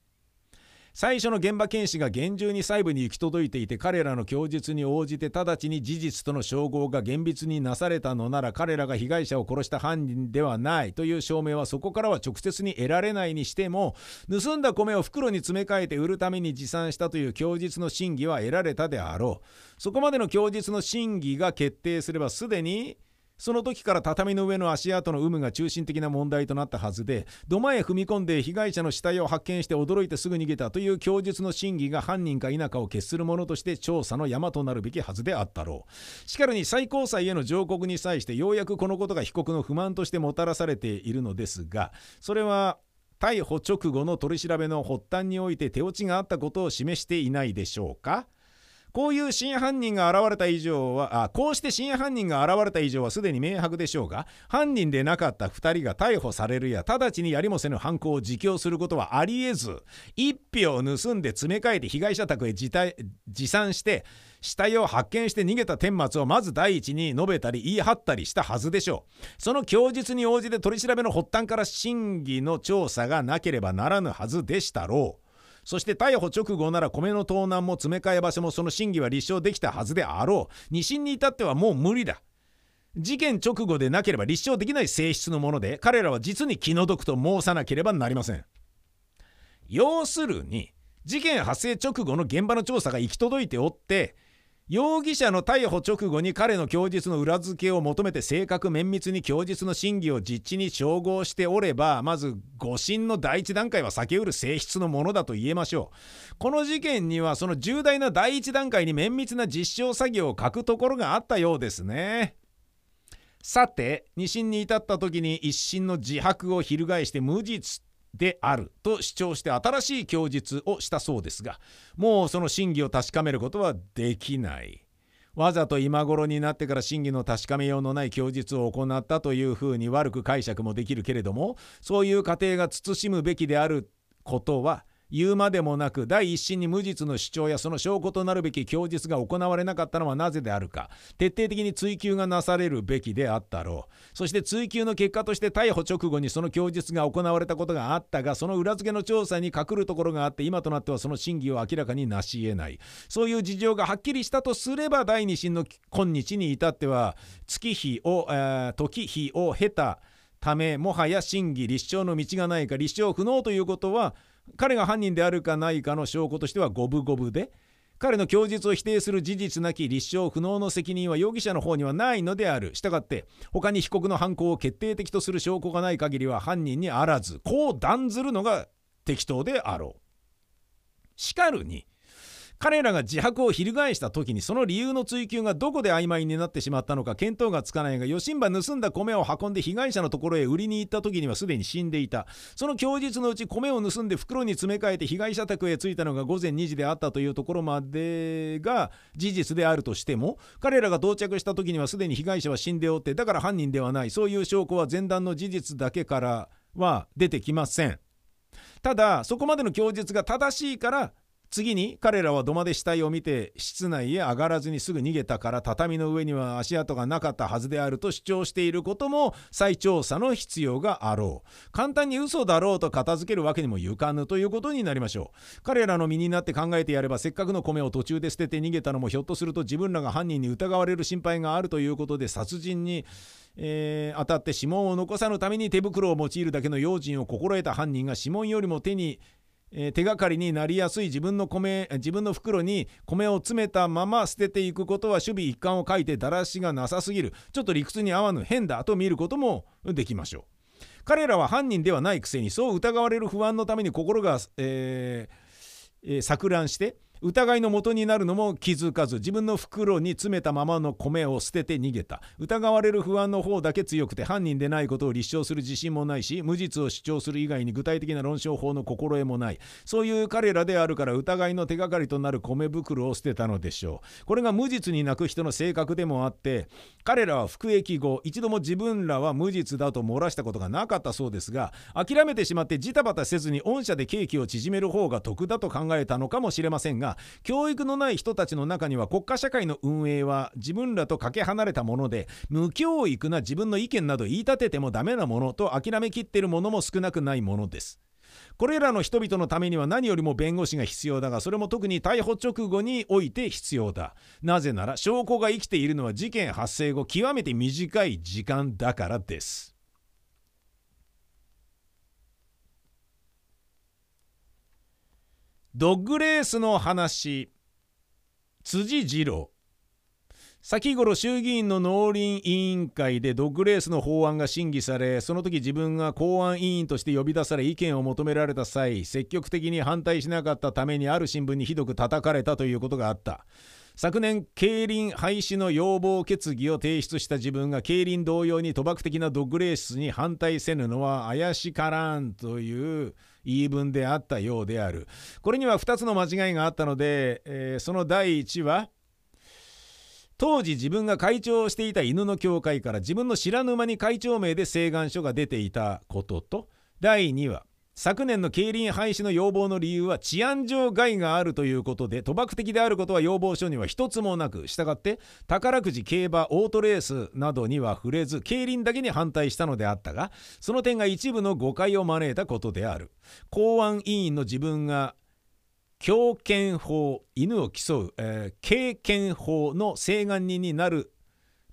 最初の現場検視が厳重に細部に行き届いていて彼らの供述に応じて直ちに事実との照合が厳密になされたのなら彼らが被害者を殺した犯人ではないという証明はそこからは直接に得られないにしても盗んだ米を袋に詰め替えて売るために持参したという供述の真偽は得られたであろう。そこまでの供述の真偽が決定すればすでにその時から畳の上の足跡の有無が中心的な問題となったはずで土間へ踏み込んで被害者の死体を発見して驚いてすぐ逃げたという供述の真偽が犯人か否かを決するものとして調査の山となるべきはずであったろう。しかるに最高裁への上告に際してようやくこのことが被告の不満としてもたらされているのですがそれは逮捕直後の取り調べの発端において手落ちがあったことを示していないでしょうか？こういう真犯人が現れた以上はあこうして真犯人が現れた以上はすでに明白でしょうが犯人でなかった2人が逮捕されるや直ちにやりもせぬ犯行を自供することはありえず一票を盗んで詰め替えて被害者宅へ自持参して死体を発見して逃げた顛末をまず第一に述べたり言い張ったりしたはずでしょう。その供述に応じて取り調べの発端から真偽の調査がなければならぬはずでしたろう。そして逮捕直後なら米の盗難も詰め替え場所もその審議は立証できたはずであろう。二審に至ってはもう無理だ。事件直後でなければ立証できない性質のもので彼らは実に気の毒と申さなければなりません。要するに事件発生直後の現場の調査が行き届いておって容疑者の逮捕直後に彼の供述の裏付けを求めて正確綿密に供述の真偽を実地に照合しておればまず誤審の第一段階は避けうる性質のものだと言えましょう。この事件にはその重大な第一段階に綿密な実証作業を書くところがあったようですね。さて二審に至った時に一審の自白を翻して無実であると主張して新しい供述をしたそうですがもうその真偽を確かめることはできない。わざと今頃になってから真偽の確かめようのない供述を行ったというふうに悪く解釈もできるけれどもそういう過程が慎むべきであることは言うまでもなく第一審に無実の主張やその証拠となるべき供述が行われなかったのはなぜであるか徹底的に追及がなされるべきであったろう。そして追及の結果として逮捕直後にその供述が行われたことがあったがその裏付けの調査に隠るところがあって今となってはその真偽を明らかになし得ない。そういう事情がはっきりしたとすれば第二審の今日に至っては月日を、えー、時日を経たためもはや真偽立証の道がないか立証不能ということは彼が犯人であるかないかの証拠としては五分五分で彼の供述を否定する事実なき立証不能の責任は容疑者の方にはないのであるしたがって他に被告の犯行を決定的とする証拠がない限りは犯人にあらずこう断ずるのが適当であろう。しかるに彼らが自白を翻した時にその理由の追及がどこで曖昧になってしまったのか見当がつかないが余震波盗んだ米を運んで被害者のところへ売りに行った時にはすでに死んでいた。その供述のうち米を盗んで袋に詰め替えて被害者宅へ着いたのが午前2時であったというところまでが事実であるとしても彼らが到着した時にはすでに被害者は死んでおってだから犯人ではない。そういう証拠は前段の事実だけからは出てきません。ただそこまでの供述が正しいから次に彼らは土間で死体を見て室内へ上がらずにすぐ逃げたから畳の上には足跡がなかったはずであると主張していることも再調査の必要があろう。簡単に嘘だろうと片付けるわけにもいかぬということになりましょう。彼らの身になって考えてやればせっかくの米を途中で捨てて逃げたのもひょっとすると自分らが犯人に疑われる心配があるということで殺人にえー、当たって指紋を残さぬために手袋を用いるだけの用心を心得た犯人が指紋よりも手にえー、手がかりになりやすい自分の米自分の袋に米を詰めたまま捨てていくことは守備一貫を書いてだらしがなさすぎる。ちょっと理屈に合わぬ変だと見ることもできましょう。彼らは犯人ではないくせにそう疑われる不安のために心が、えーえー、錯乱して疑いの元になるのも気づかず自分の袋に詰めたままの米を捨てて逃げた。疑われる不安の方だけ強くて犯人でないことを立証する自信もないし無実を主張する以外に具体的な論証法の心得もない。そういう彼らであるから疑いの手がかりとなる米袋を捨てたのでしょう。これが無実に泣く人の性格でもあって彼らは服役後一度も自分らは無実だと漏らしたことがなかったそうですが諦めてしまってジタバタせずに御社で刑期を縮める方が得だと考えたのかもしれませんがが教育のない人たちの中には国家社会の運営は自分らとかけ離れたもので無教育な自分の意見など言い立ててもダメなものと諦めきっているものも少なくないものです。これらの人々のためには何よりも弁護士が必要だ。がそれも特に逮捕直後において必要だ。なぜなら証拠が生きているのは事件発生後極めて短い時間だからです。ドッグレースの話。辻次郎。先頃衆議院の農林委員会でドッグレースの法案が審議されその時自分が公安委員として呼び出され意見を求められた際積極的に反対しなかったためにある新聞にひどく叩かれたということがあった。昨年競輪廃止の要望決議を提出した自分が競輪同様に賭博的なドッグレースに反対せぬのは怪しからんという言い分であったようである。これには2つの間違いがあったので、えー、その第1は当時自分が会長をしていた犬の教会から自分の知らぬ間に会長名で請願書が出ていたことと第2は昨年の競輪廃止の要望の理由は治安上害があるということで賭博的であることは要望書には一つもなくしたがって宝くじ競馬オートレースなどには触れず競輪だけに反対したのであったがその点が一部の誤解を招いたことである。公安委員の自分が狂犬法犬を競う、えー、経験法の請願人になる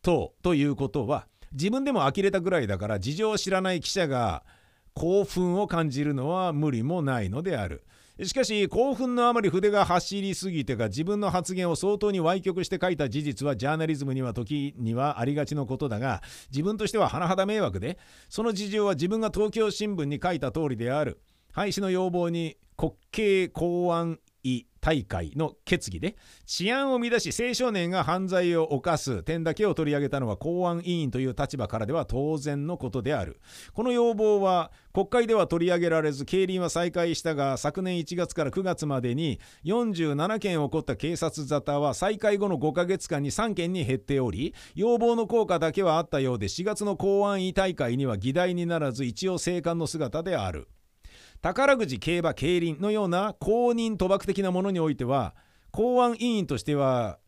とということは自分でも呆れたぐらいだから事情を知らない記者が興奮を感じるのは無理もないのである。しかし興奮のあまり筆が走りすぎてか自分の発言を相当に歪曲して書いた事実はジャーナリズムには時にはありがちのことだが自分としては甚だ迷惑でその事情は自分が東京新聞に書いた通りである。廃止の要望に国慶公安大会の決議で治安を乱し青少年が犯罪を犯す点だけを取り上げたのは公安委員という立場からでは当然のことであるこの要望は国会では取り上げられず競輪は再開したが昨年1月から9月までに47件起こった警察沙汰は再開後の5ヶ月間に3件に減っており要望の効果だけはあったようで4月の公安委大会には議題にならず一応静観の姿である。宝くじ競馬競輪のような公認賭博的なものにおいては公安委員としては、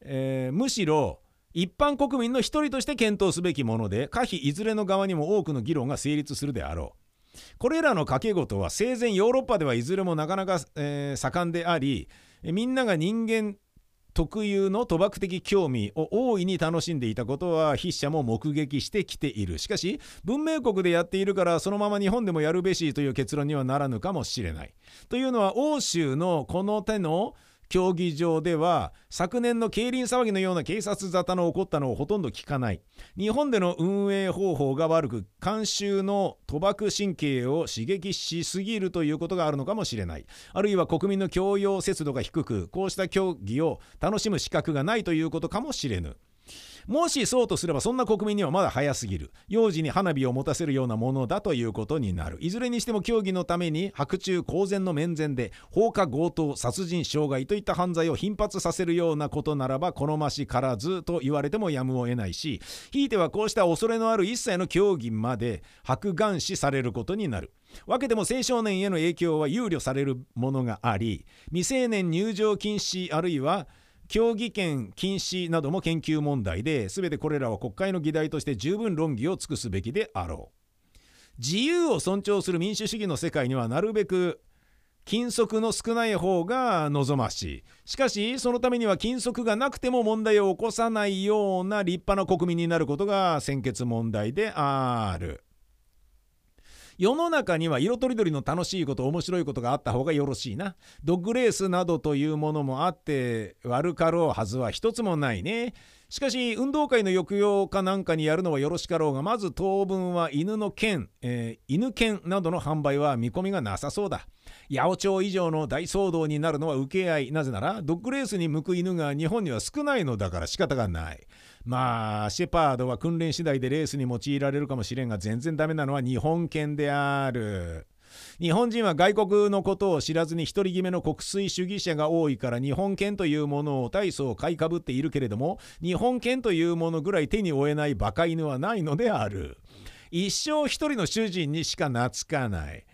えー、むしろ一般国民の一人として検討すべきもので可否いずれの側にも多くの議論が成立するであろう。これらの賭け事は生前ヨーロッパではいずれもなかなか、えー、盛んでありみんなが人間特有の賭博的興味を大いに楽しんでいたことは筆者も目撃してきている。しかし文明国でやっているからそのまま日本でもやるべしという結論にはならぬかもしれない。というのは欧州のこの手の競技場では昨年の競輪騒ぎのような警察沙汰の起こったのをほとんど聞かない。日本での運営方法が悪く慣習の賭博神経を刺激しすぎるということがあるのかもしれない。あるいは国民の教養節度が低くこうした競技を楽しむ資格がないということかもしれぬ。もしそうとすればそんな国民にはまだ早すぎる。幼児に花火を持たせるようなものだということになる。いずれにしても競技のために白昼公然の面前で放火強盗殺人傷害といった犯罪を頻発させるようなことならば好ましからずと言われてもやむを得ないしひいてはこうした恐れのある一切の競技まで白眼視されることになる。わけでも青少年への影響は憂慮されるものがあり未成年入場禁止あるいは競技権禁止なども研究問題で全てこれらは国会の議題として十分論議を尽くすべきであろう自由を尊重する民主主義の世界にはなるべく禁則の少ない方が望ましいしかしそのためには禁則がなくても問題を起こさないような立派な国民になることが先決問題である。世の中には色とりどりの楽しいこと面白いことがあった方がよろしいな。ドッグレースなどというものもあって悪かろうはずは一つもないね。しかし運動会の抑揚かなんかにやるのはよろしかろうがまず当分は犬の剣、えー、犬犬などの販売は見込みがなさそうだ。八百長以上の大騒動になるのは受け合い。なぜならドッグレースに向く犬が日本には少ないのだから仕方がない。まあシェパードは訓練次第でレースに用いられるかもしれんが全然ダメなのは日本犬である。日本人は外国のことを知らずに独り決めの国粋主義者が多いから日本犬というものを大層買いかぶっているけれども日本犬というものぐらい手に負えない馬鹿犬はないのである。一生一人の主人にしか懐かない。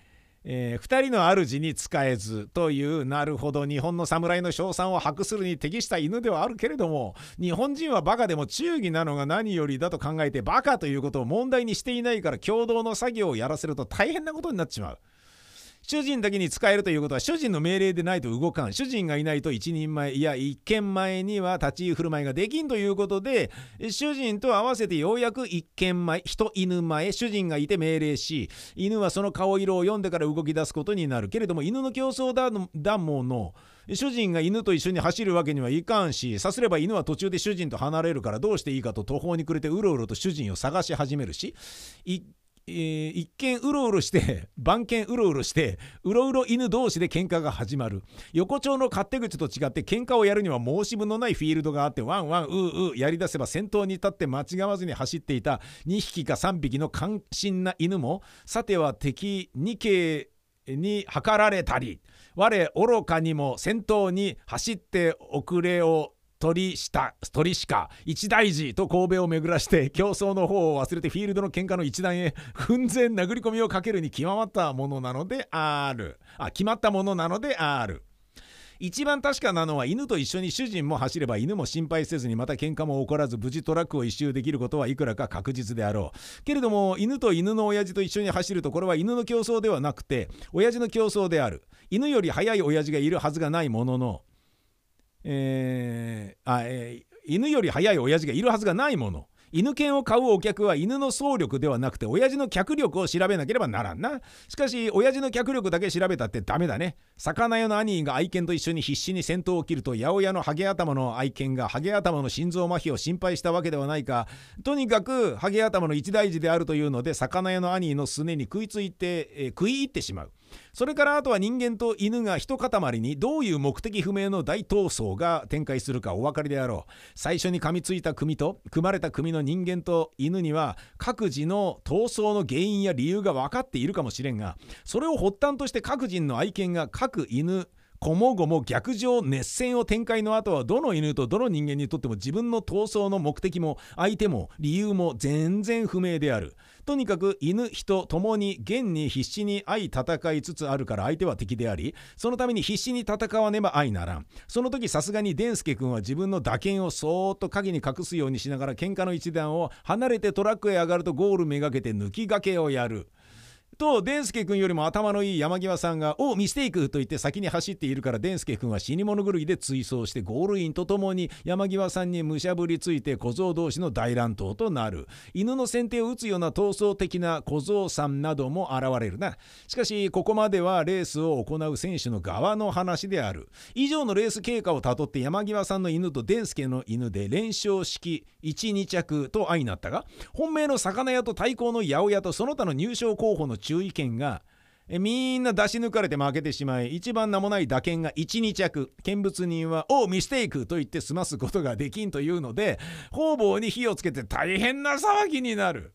えー、2人の主に使えずというなるほど日本の侍の称賛を博するに適した犬ではあるけれども日本人はバカでも忠義なのが何よりだと考えてバカということを問題にしていないから共同の作業をやらせると大変なことになっちまう。主人だけに使えるということは主人の命令でないと動かん。主人がいないと一人前いや一軒前には立ち居振る舞いができんということで主人と合わせてようやく一軒前人犬前主人がいて命令し犬はその顔色を読んでから動き出すことになる。けれども犬の競争だだもの主人が犬と一緒に走るわけにはいかんしさすれば犬は途中で主人と離れるからどうしていいかと途方に暮れてうろうろと主人を探し始めるし一えー、一見うろうろして (laughs) 番犬うろうろしてうろうろ犬同士で喧嘩が始まる。横丁の勝手口と違って喧嘩をやるには申し分のないフィールドがあってワンワンうーうーやりだせば先頭に立って間違わずに走っていた2匹か3匹の関心な犬もさては敵2系に測られたり我愚かにも先頭に走って遅れを鳥下鳥鹿一大事と神戸を巡らして (laughs) 競争の方を忘れてフィールドの喧嘩の一段へ奮然殴り込みをかけるに決まったものなのである。あ決まったものなのである。一番確かなのは犬と一緒に主人も走れば犬も心配せずにまた喧嘩も起こらず無事トラックを一周できることはいくらか確実であろう。けれども犬と犬の親父と一緒に走るとこれは犬の競争ではなくて親父の競争である。犬より速い親父がいるはずがないもののえー、あえー、犬より速い親父がいるはずがないもの。犬犬を買うお客は犬の走力ではなくて親父の脚力を調べなければならんな。しかし親父の脚力だけ調べたってダメだね。魚屋の兄が愛犬と一緒に必死に先頭を切ると八百屋のハゲ頭の愛犬がハゲ頭の心臓麻痺を心配したわけではないか。とにかくハゲ頭の一大事であるというので魚屋の兄のすねに食いついて、えー、食い入ってしまう。それからあとは人間と犬が一塊にどういう目的不明の大闘争が展開するかお分かりであろう最初に噛みついた組と組まれた組の人間と犬には各自の闘争の原因や理由が分かっているかもしれんがそれを発端として各人の愛犬が各犬こもごも逆上熱戦を展開の後はどの犬とどの人間にとっても自分の闘争の目的も相手も理由も全然不明である。とにかく犬人ともに現に必死に相戦いつつあるから相手は敵でありそのために必死に戦わねば相ならんその時さすがにデンスケ君は自分の打剣をそーっと鍵に隠すようにしながら喧嘩の一段を離れてトラックへ上がるとゴールめがけて抜きがけをやる。とデンスケ君よりも頭のいい山際さんが「おミステイク!」と言って先に走っているからデンスケ君は死に物狂いで追走してゴールインとともに山際さんにむしゃぶりついて小僧同士の大乱闘となる犬の先手を打つような闘争的な小僧さんなども現れるなしかしここまではレースを行う選手の側の話である以上のレース経過をたどって山際さんの犬とデンスケの犬で連勝式12着と相なったが本命の魚屋と対抗の八百屋とその他の入賞候補の注意権がえみんな出し抜かれて負けてしまい一番名もない打鍵が12着見物人は「おうミステイク!」と言って済ますことができんというので方々に火をつけて大変な騒ぎになる。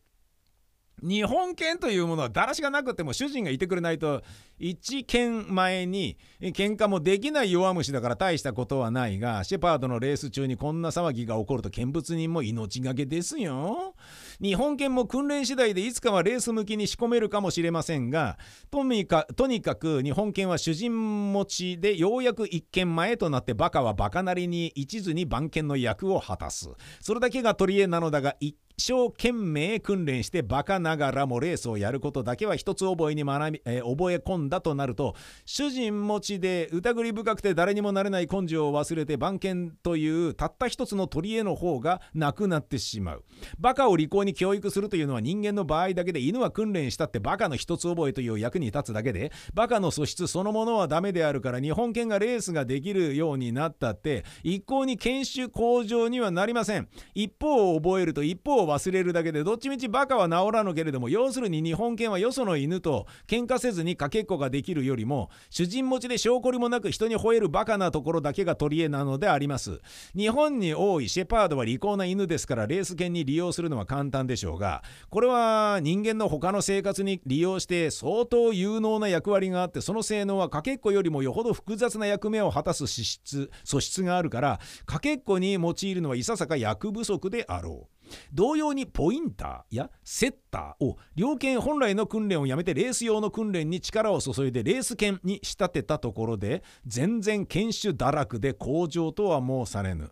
日本犬というものはだらしがなくても主人がいてくれないと一軒前に喧嘩もできない弱虫だから大したことはないがシェパードのレース中にこんな騒ぎが起こると見物人も命がけですよ。日本犬も訓練次第でいつかはレース向きに仕込めるかもしれませんがとにかとにかく日本犬は主人持ちでようやく一軒前となってバカはバカなりに一途に番犬の役を果たす。それだけが取り柄なのだが一生懸命訓練してバカながらもレースをやることだけは一つ覚えに学び、えー、覚え込んだとなると主人持ちで疑り深くて誰にもなれない根性を忘れて番犬というたった一つの取り柄の方がなくなってしまう。バカを利口に教育するというのは人間の場合だけで犬は訓練したってバカの一つ覚えという役に立つだけでバカの素質そのものはダメであるから日本犬がレースができるようになったって一向に研修向上にはなりません。一方を覚えると一方を忘れるだけでどっちみちバカは治らぬけれども要するに日本犬はよその犬と喧嘩せずにかけっこができるよりも主人持ちで証拠りもなく人に吠えるバカなところだけが取り柄なのであります。日本に多いシェパードは利口な犬ですからレース犬に利用するのは簡単でしょうがこれは人間の他の生活に利用して相当有能な役割があってその性能はかけっこよりもよほど複雑な役目を果たす資質素質があるからかけっこに用いるのはいささか役不足であろう。同様にポインターやセッターを猟犬本来の訓練をやめてレース用の訓練に力を注いでレース犬に仕立てたところで全然犬種堕落で向上とは申されぬ。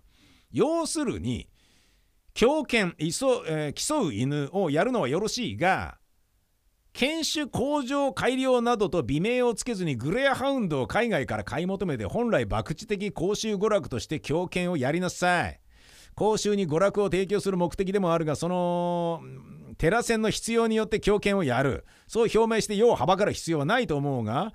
要するに狂犬、えー、競う犬をやるのはよろしいが犬種向上改良などと美名をつけずにグレアハウンドを海外から買い求めて本来博打的公衆娯楽として狂犬をやりなさい。公衆に娯楽を提供する目的でもあるがそのテラ戦の必要によって強権をやる。そう表明して世をはばかる必要はないと思うが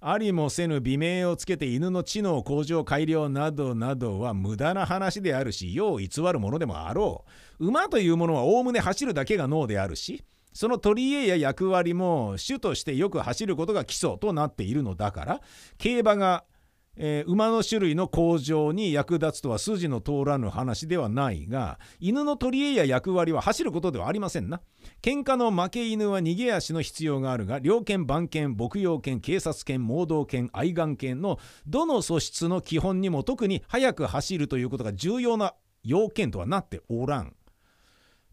ありもせぬ美名をつけて犬の知能向上改良などなどは無駄な話であるし世を偽るものでもあろう。馬というものはおおむね走るだけが脳であるしその取り柄や役割も主としてよく走ることが基礎となっているのだから競馬がえー、馬の種類の向上に役立つとは筋の通らぬ話ではないが犬の取り柄や役割は走ることではありませんな。喧嘩の負け犬は逃げ足の必要があるが猟犬番犬牧羊犬警察犬盲導犬愛玩犬のどの素質の基本にも特に速く走るということが重要な要件とはなっておらん。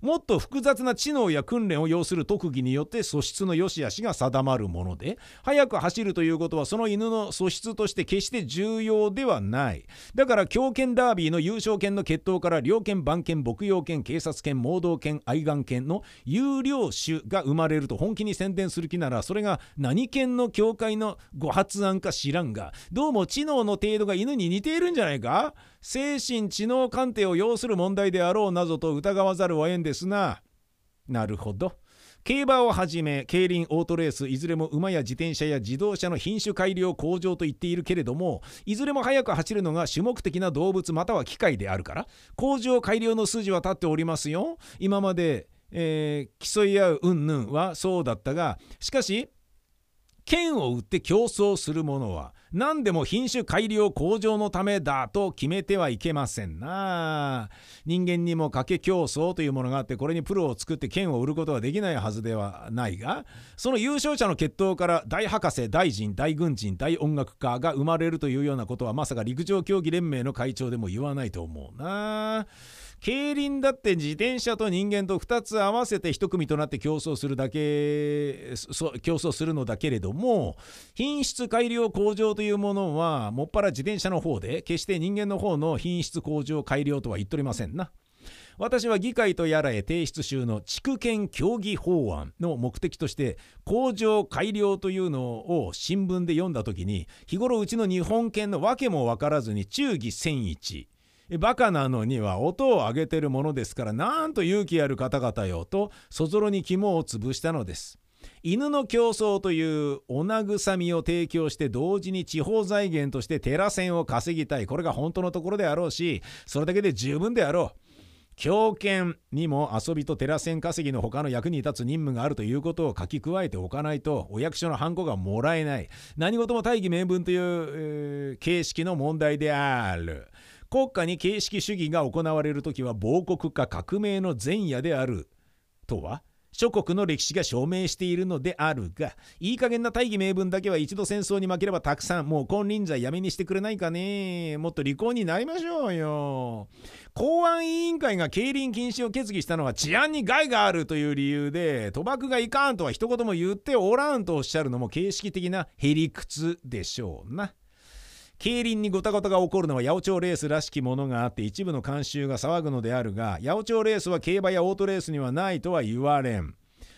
もっと複雑な知能や訓練を要する特技によって素質の良し悪しが定まるもので速く走るということはその犬の素質として決して重要ではない。だから狂犬ダービーの優勝権の決闘から猟犬番犬牧羊犬警察犬盲導犬愛玩犬の有料種が生まれると本気に宣伝する気ならそれが何犬の協会のご発案か知らんがどうも知能の程度が犬に似ているんじゃないか？精神知能鑑定を要する問題であろうなどと疑わざるを得んですな。なるほど。競馬をはじめ競輪オートレースいずれも馬や自転車や自動車の品種改良向上と言っているけれどもいずれも速く走るのが主目的な動物または機械であるから向上改良の筋は立っておりますよ今まで、えー、競い合う云々はそうだったがしかし剣を売って競争する者は何でも品種改良向上のためだと決めてはいけませんな。人間にも賭け競争というものがあってこれにプロを作って剣を売ることはできないはずではないがその優勝者の決闘から大博士大臣大軍人大音楽家が生まれるというようなことはまさか陸上競技連盟の会長でも言わないと思うな。競輪だって自転車と人間と2つ合わせて1組となって競争するだけ競争するのだけれども品質改良向上というものはもっぱら自転車の方で決して人間の方の品質向上改良とは言っておりませんな。私は議会とやらへ提出中の地区権協議法案の目的として工場改良というのを新聞で読んだ時に日頃うちの日本犬の訳も分からずに忠義千一バカなのには音を上げてるものですからなんと勇気ある方々よとそぞろに肝を潰したのです。犬の競争というお慰みを提供して同時に地方財源として寺銭を稼ぎたいこれが本当のところであろうしそれだけで十分であろう。狂犬にも遊びと寺銭稼ぎの他の役に立つ任務があるということを書き加えておかないとお役所のハンコがもらえない何事も大義名分という、えー、形式の問題である。国家に形式主義が行われる時は亡国か革命の前夜である。とは諸国の歴史が証明しているのであるがいい加減な大義名分だけは一度戦争に負ければたくさんもう金輪際やめにしてくれないかね。もっと離婚になりましょうよ。公安委員会が競輪禁止を決議したのは治安に害があるという理由で賭博がいかんとは一言も言っておらんとおっしゃるのも形式的なへりくつでしょうな。競輪にごたごたが起こるのは八百長レースらしきものがあって一部の慣習が騒ぐのであるが八百長レースは競馬やオートレースにはないとは言われん。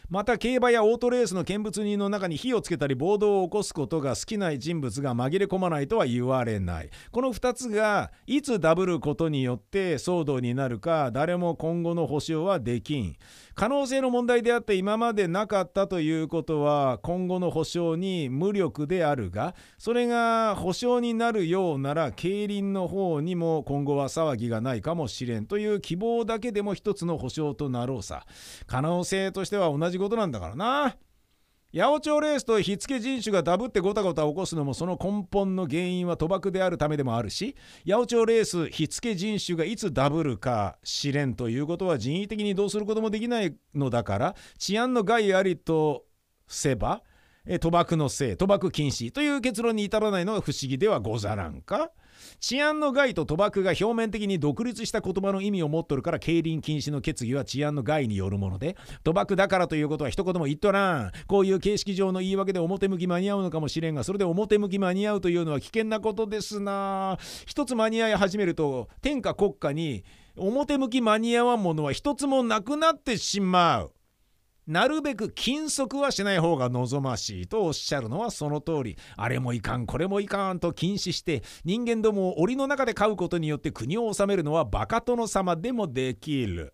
また競馬やオートレースの見物人の中に火をつけたり暴動を起こすことが好きな人物が紛れ込まないとは言われないこの2つがいつダブることによって騒動になるか誰も今後の保証はできん可能性の問題であって今までなかったということは今後の保証に無力であるがそれが保証になるようなら競輪の方にも今後は騒ぎがないかもしれんという希望だけでも一つの保証となろうさ可能性としては同じことなんだからな。八百長レースと火付け人種がダブってごたごた起こすのもその根本の原因は賭博であるためでもあるし八百長レース火付け人種がいつダブるか試練ということは人為的にどうすることもできないのだから治安の害ありとせば賭博のせい賭博禁止という結論に至らないのが不思議ではござらんか？治安の害と賭博が表面的に独立した言葉の意味を持っとるから競輪禁止の決議は治安の害によるもので賭博だからということは一言も言っとらん。こういう形式上の言い訳で表向き間に合うのかもしれんがそれで表向き間に合うというのは危険なことですな。一つ間に合い始めると天下国家に表向き間に合わんものは一つもなくなってしまう。なるべく禁足はしない方が望ましいとおっしゃるのはその通りあれもいかんこれもいかんと禁止して人間どもを檻の中で飼うことによって国を治めるのはバカ殿様でもできる。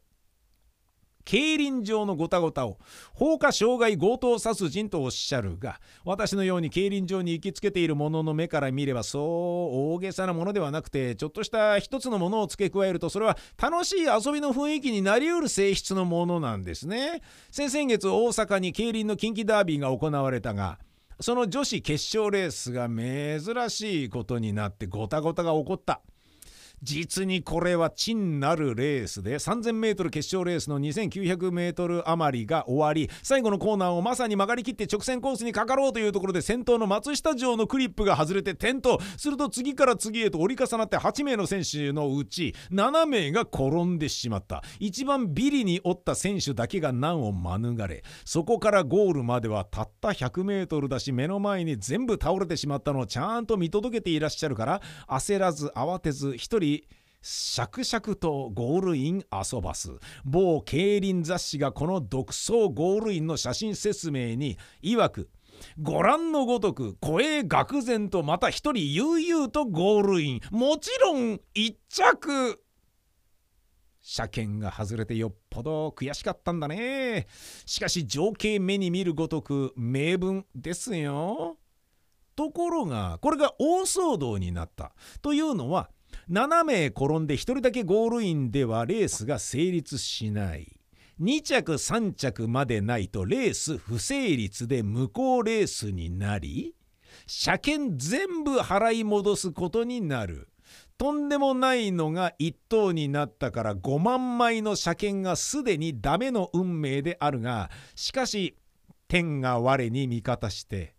競輪場のごたごたを放火傷害強盗殺人とおっしゃるが私のように競輪場に行きつけている者の目から見ればそう大げさなものではなくてちょっとした一つのものを付け加えるとそれは楽しい遊びの雰囲気になりうる性質のものなんですね。先々月大阪に競輪の近畿ダービーが行われたがその女子決勝レースが珍しいことになってごたごたが起こった。実にこれは珍なるレースで 3000m 決勝レースの 2900m 余りが終わり最後のコーナーをまさに曲がりきって直線コースにかかろうというところで先頭の松下城のクリップが外れて転倒。すると次から次へと折り重なって8名の選手のうち7名が転んでしまった。一番ビリに折った選手だけが難を免れそこからゴールまではたった 100m だし目の前に全部倒れてしまったのをちゃんと見届けていらっしゃるから焦らず慌てず一人りシャクシャクとゴールイン遊ばす某競輪雑誌がこの独創ゴールインの写真説明に曰くご覧のごとく声愕然とまた一人悠々とゴールインもちろん一着車検が外れてよっぽど悔しかったんだね。しかし情景目に見るごとく名分ですよ。ところがこれが大騒動になった。というのは7名転んで1人だけゴールインではレースが成立しない。2着3着までないとレース不成立で無効レースになり車検全部払い戻すことになる。とんでもないのが1等になったから5万枚の車検がすでにダメの運命であるがしかし天が我に味方して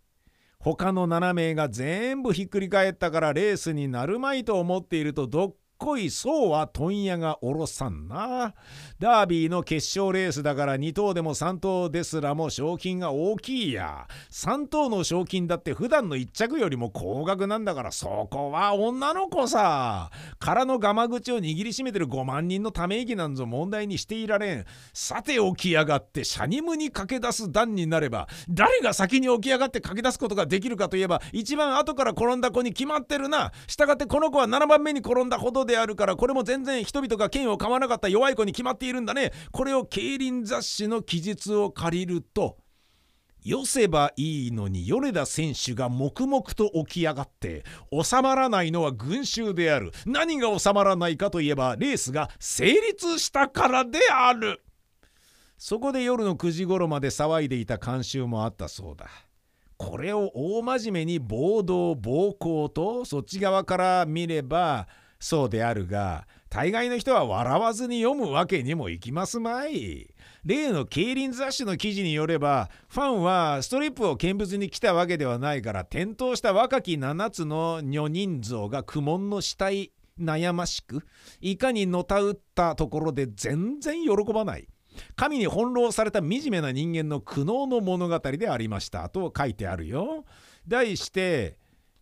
他の7名が全部ひっくり返ったからレースになるまいと思っているとどっこいそうは問屋がおろさんな。ダービーの決勝レースだから2等でも3等ですらも賞金が大きいや。3等の賞金だって普段の1着よりも高額なんだからそこは女の子さ。空のガマ口を握りしめてる5万人のため息なんぞ問題にしていられん。さて起き上がってシャニムに駆け出す段になれば誰が先に起き上がって駆け出すことができるかといえば一番後から転んだ子に決まってるな。したがってこの子は7番目に転んだほどでであるからこれも全然人々が剣を噛まなかった弱い子に決まっているんだね。これを競輪雑誌の記述を借りるとよせばいいのに米田選手が黙々と起き上がって収まらないのは群衆である。何が収まらないかといえばレースが成立したからである。そこで夜の9時頃まで騒いでいた慣習もあったそうだ。これを大真面目に暴動暴行とそっち側から見ればそうであるが大概の人は笑わずに読むわけにもいきますまい。例の競輪雑誌の記事によればファンはストリップを見物に来たわけではないから転倒した若き7つの女人像が苦悶の死体悩ましくいかにのたうったところで全然喜ばない。神に翻弄された惨めな人間の苦悩の物語でありましたと書いてあるよ。題して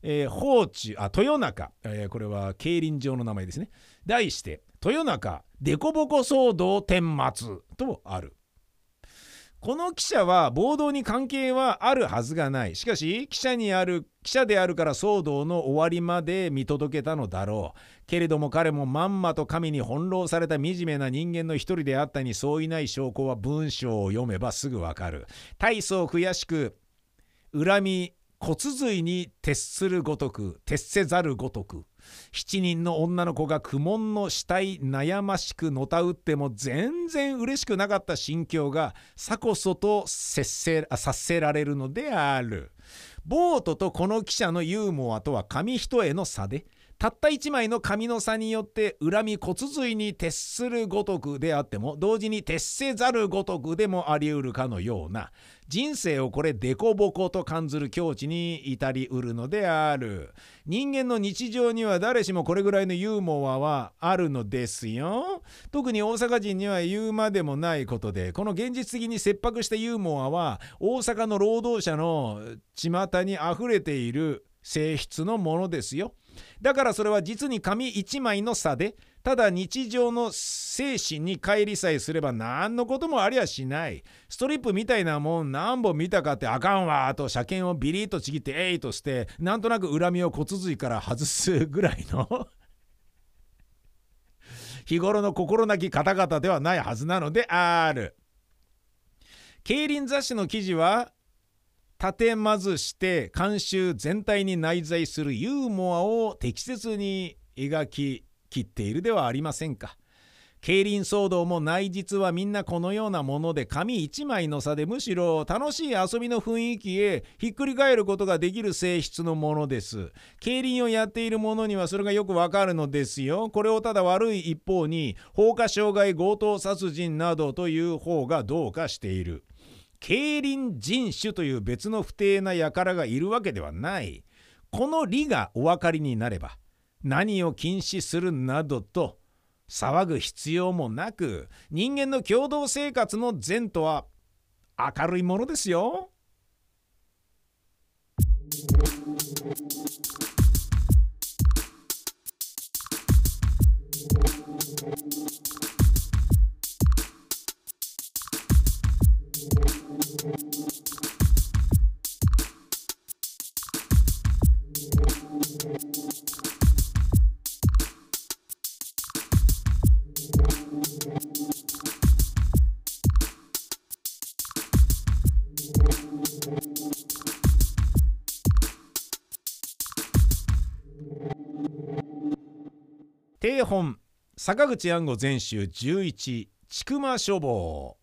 えー、放置あ豊中、えー、これは競輪場の名前ですね。題して豊中デコボコ騒動顛末とある。この記者は暴動に関係はあるはずがない。しかし記者にある記者であるから騒動の終わりまで見届けたのだろう。けれども彼もまんまと神に翻弄された惨めな人間の一人であったに相違ない証拠は文章を読めばすぐわかる。大層悔しく恨み骨髄に徹するごとく徹せざるごとく7人の女の子が苦悶の死体悩ましくのたうっても全然嬉しくなかった心境がさこそと察せ察せられるのである。ボートとこの記者のユーモアとは紙一重の差でたった一枚の紙の差によって恨み骨髄に徹するごとくであっても同時に徹せざるごとくでもありうるかのような人生をこれデコボコと感ずる境地に至りうるのである人間の日常には誰しもこれぐらいのユーモアはあるのですよ特に大阪人には言うまでもないことでこの現実的に切迫したユーモアは大阪の労働者の巷にあふれている性質のものですよ。だからそれは実に紙1枚の差でただ日常の精神に乖離さえすれば何のこともありゃしない。ストリップみたいなもん何本見たかってあかんわ。と車検をビリッとちぎってえいとしてなんとなく恨みを骨髄から外すぐらいの。(laughs) 日頃の心なき方々ではないはずなのである。競輪雑誌の記事は立てまずして慣習全体に内在するユーモアを適切に描ききっているではありませんか。競輪騒動も内実はみんなこのようなもので紙一枚の差でむしろ楽しい遊びの雰囲気へひっくり返ることができる性質のものです。競輪をやっている者にはそれがよくわかるのですよ。これをただ悪い一方に放火傷害強盗殺人などという方がどうかしている。競輪人種という別の不定な輩がいるわけではない。この理がお分かりになれば、何を禁止するなどと騒ぐ必要もなく、人間の共同生活の善とは明るいものですよ。定本坂口安吾全集11「千曲書房」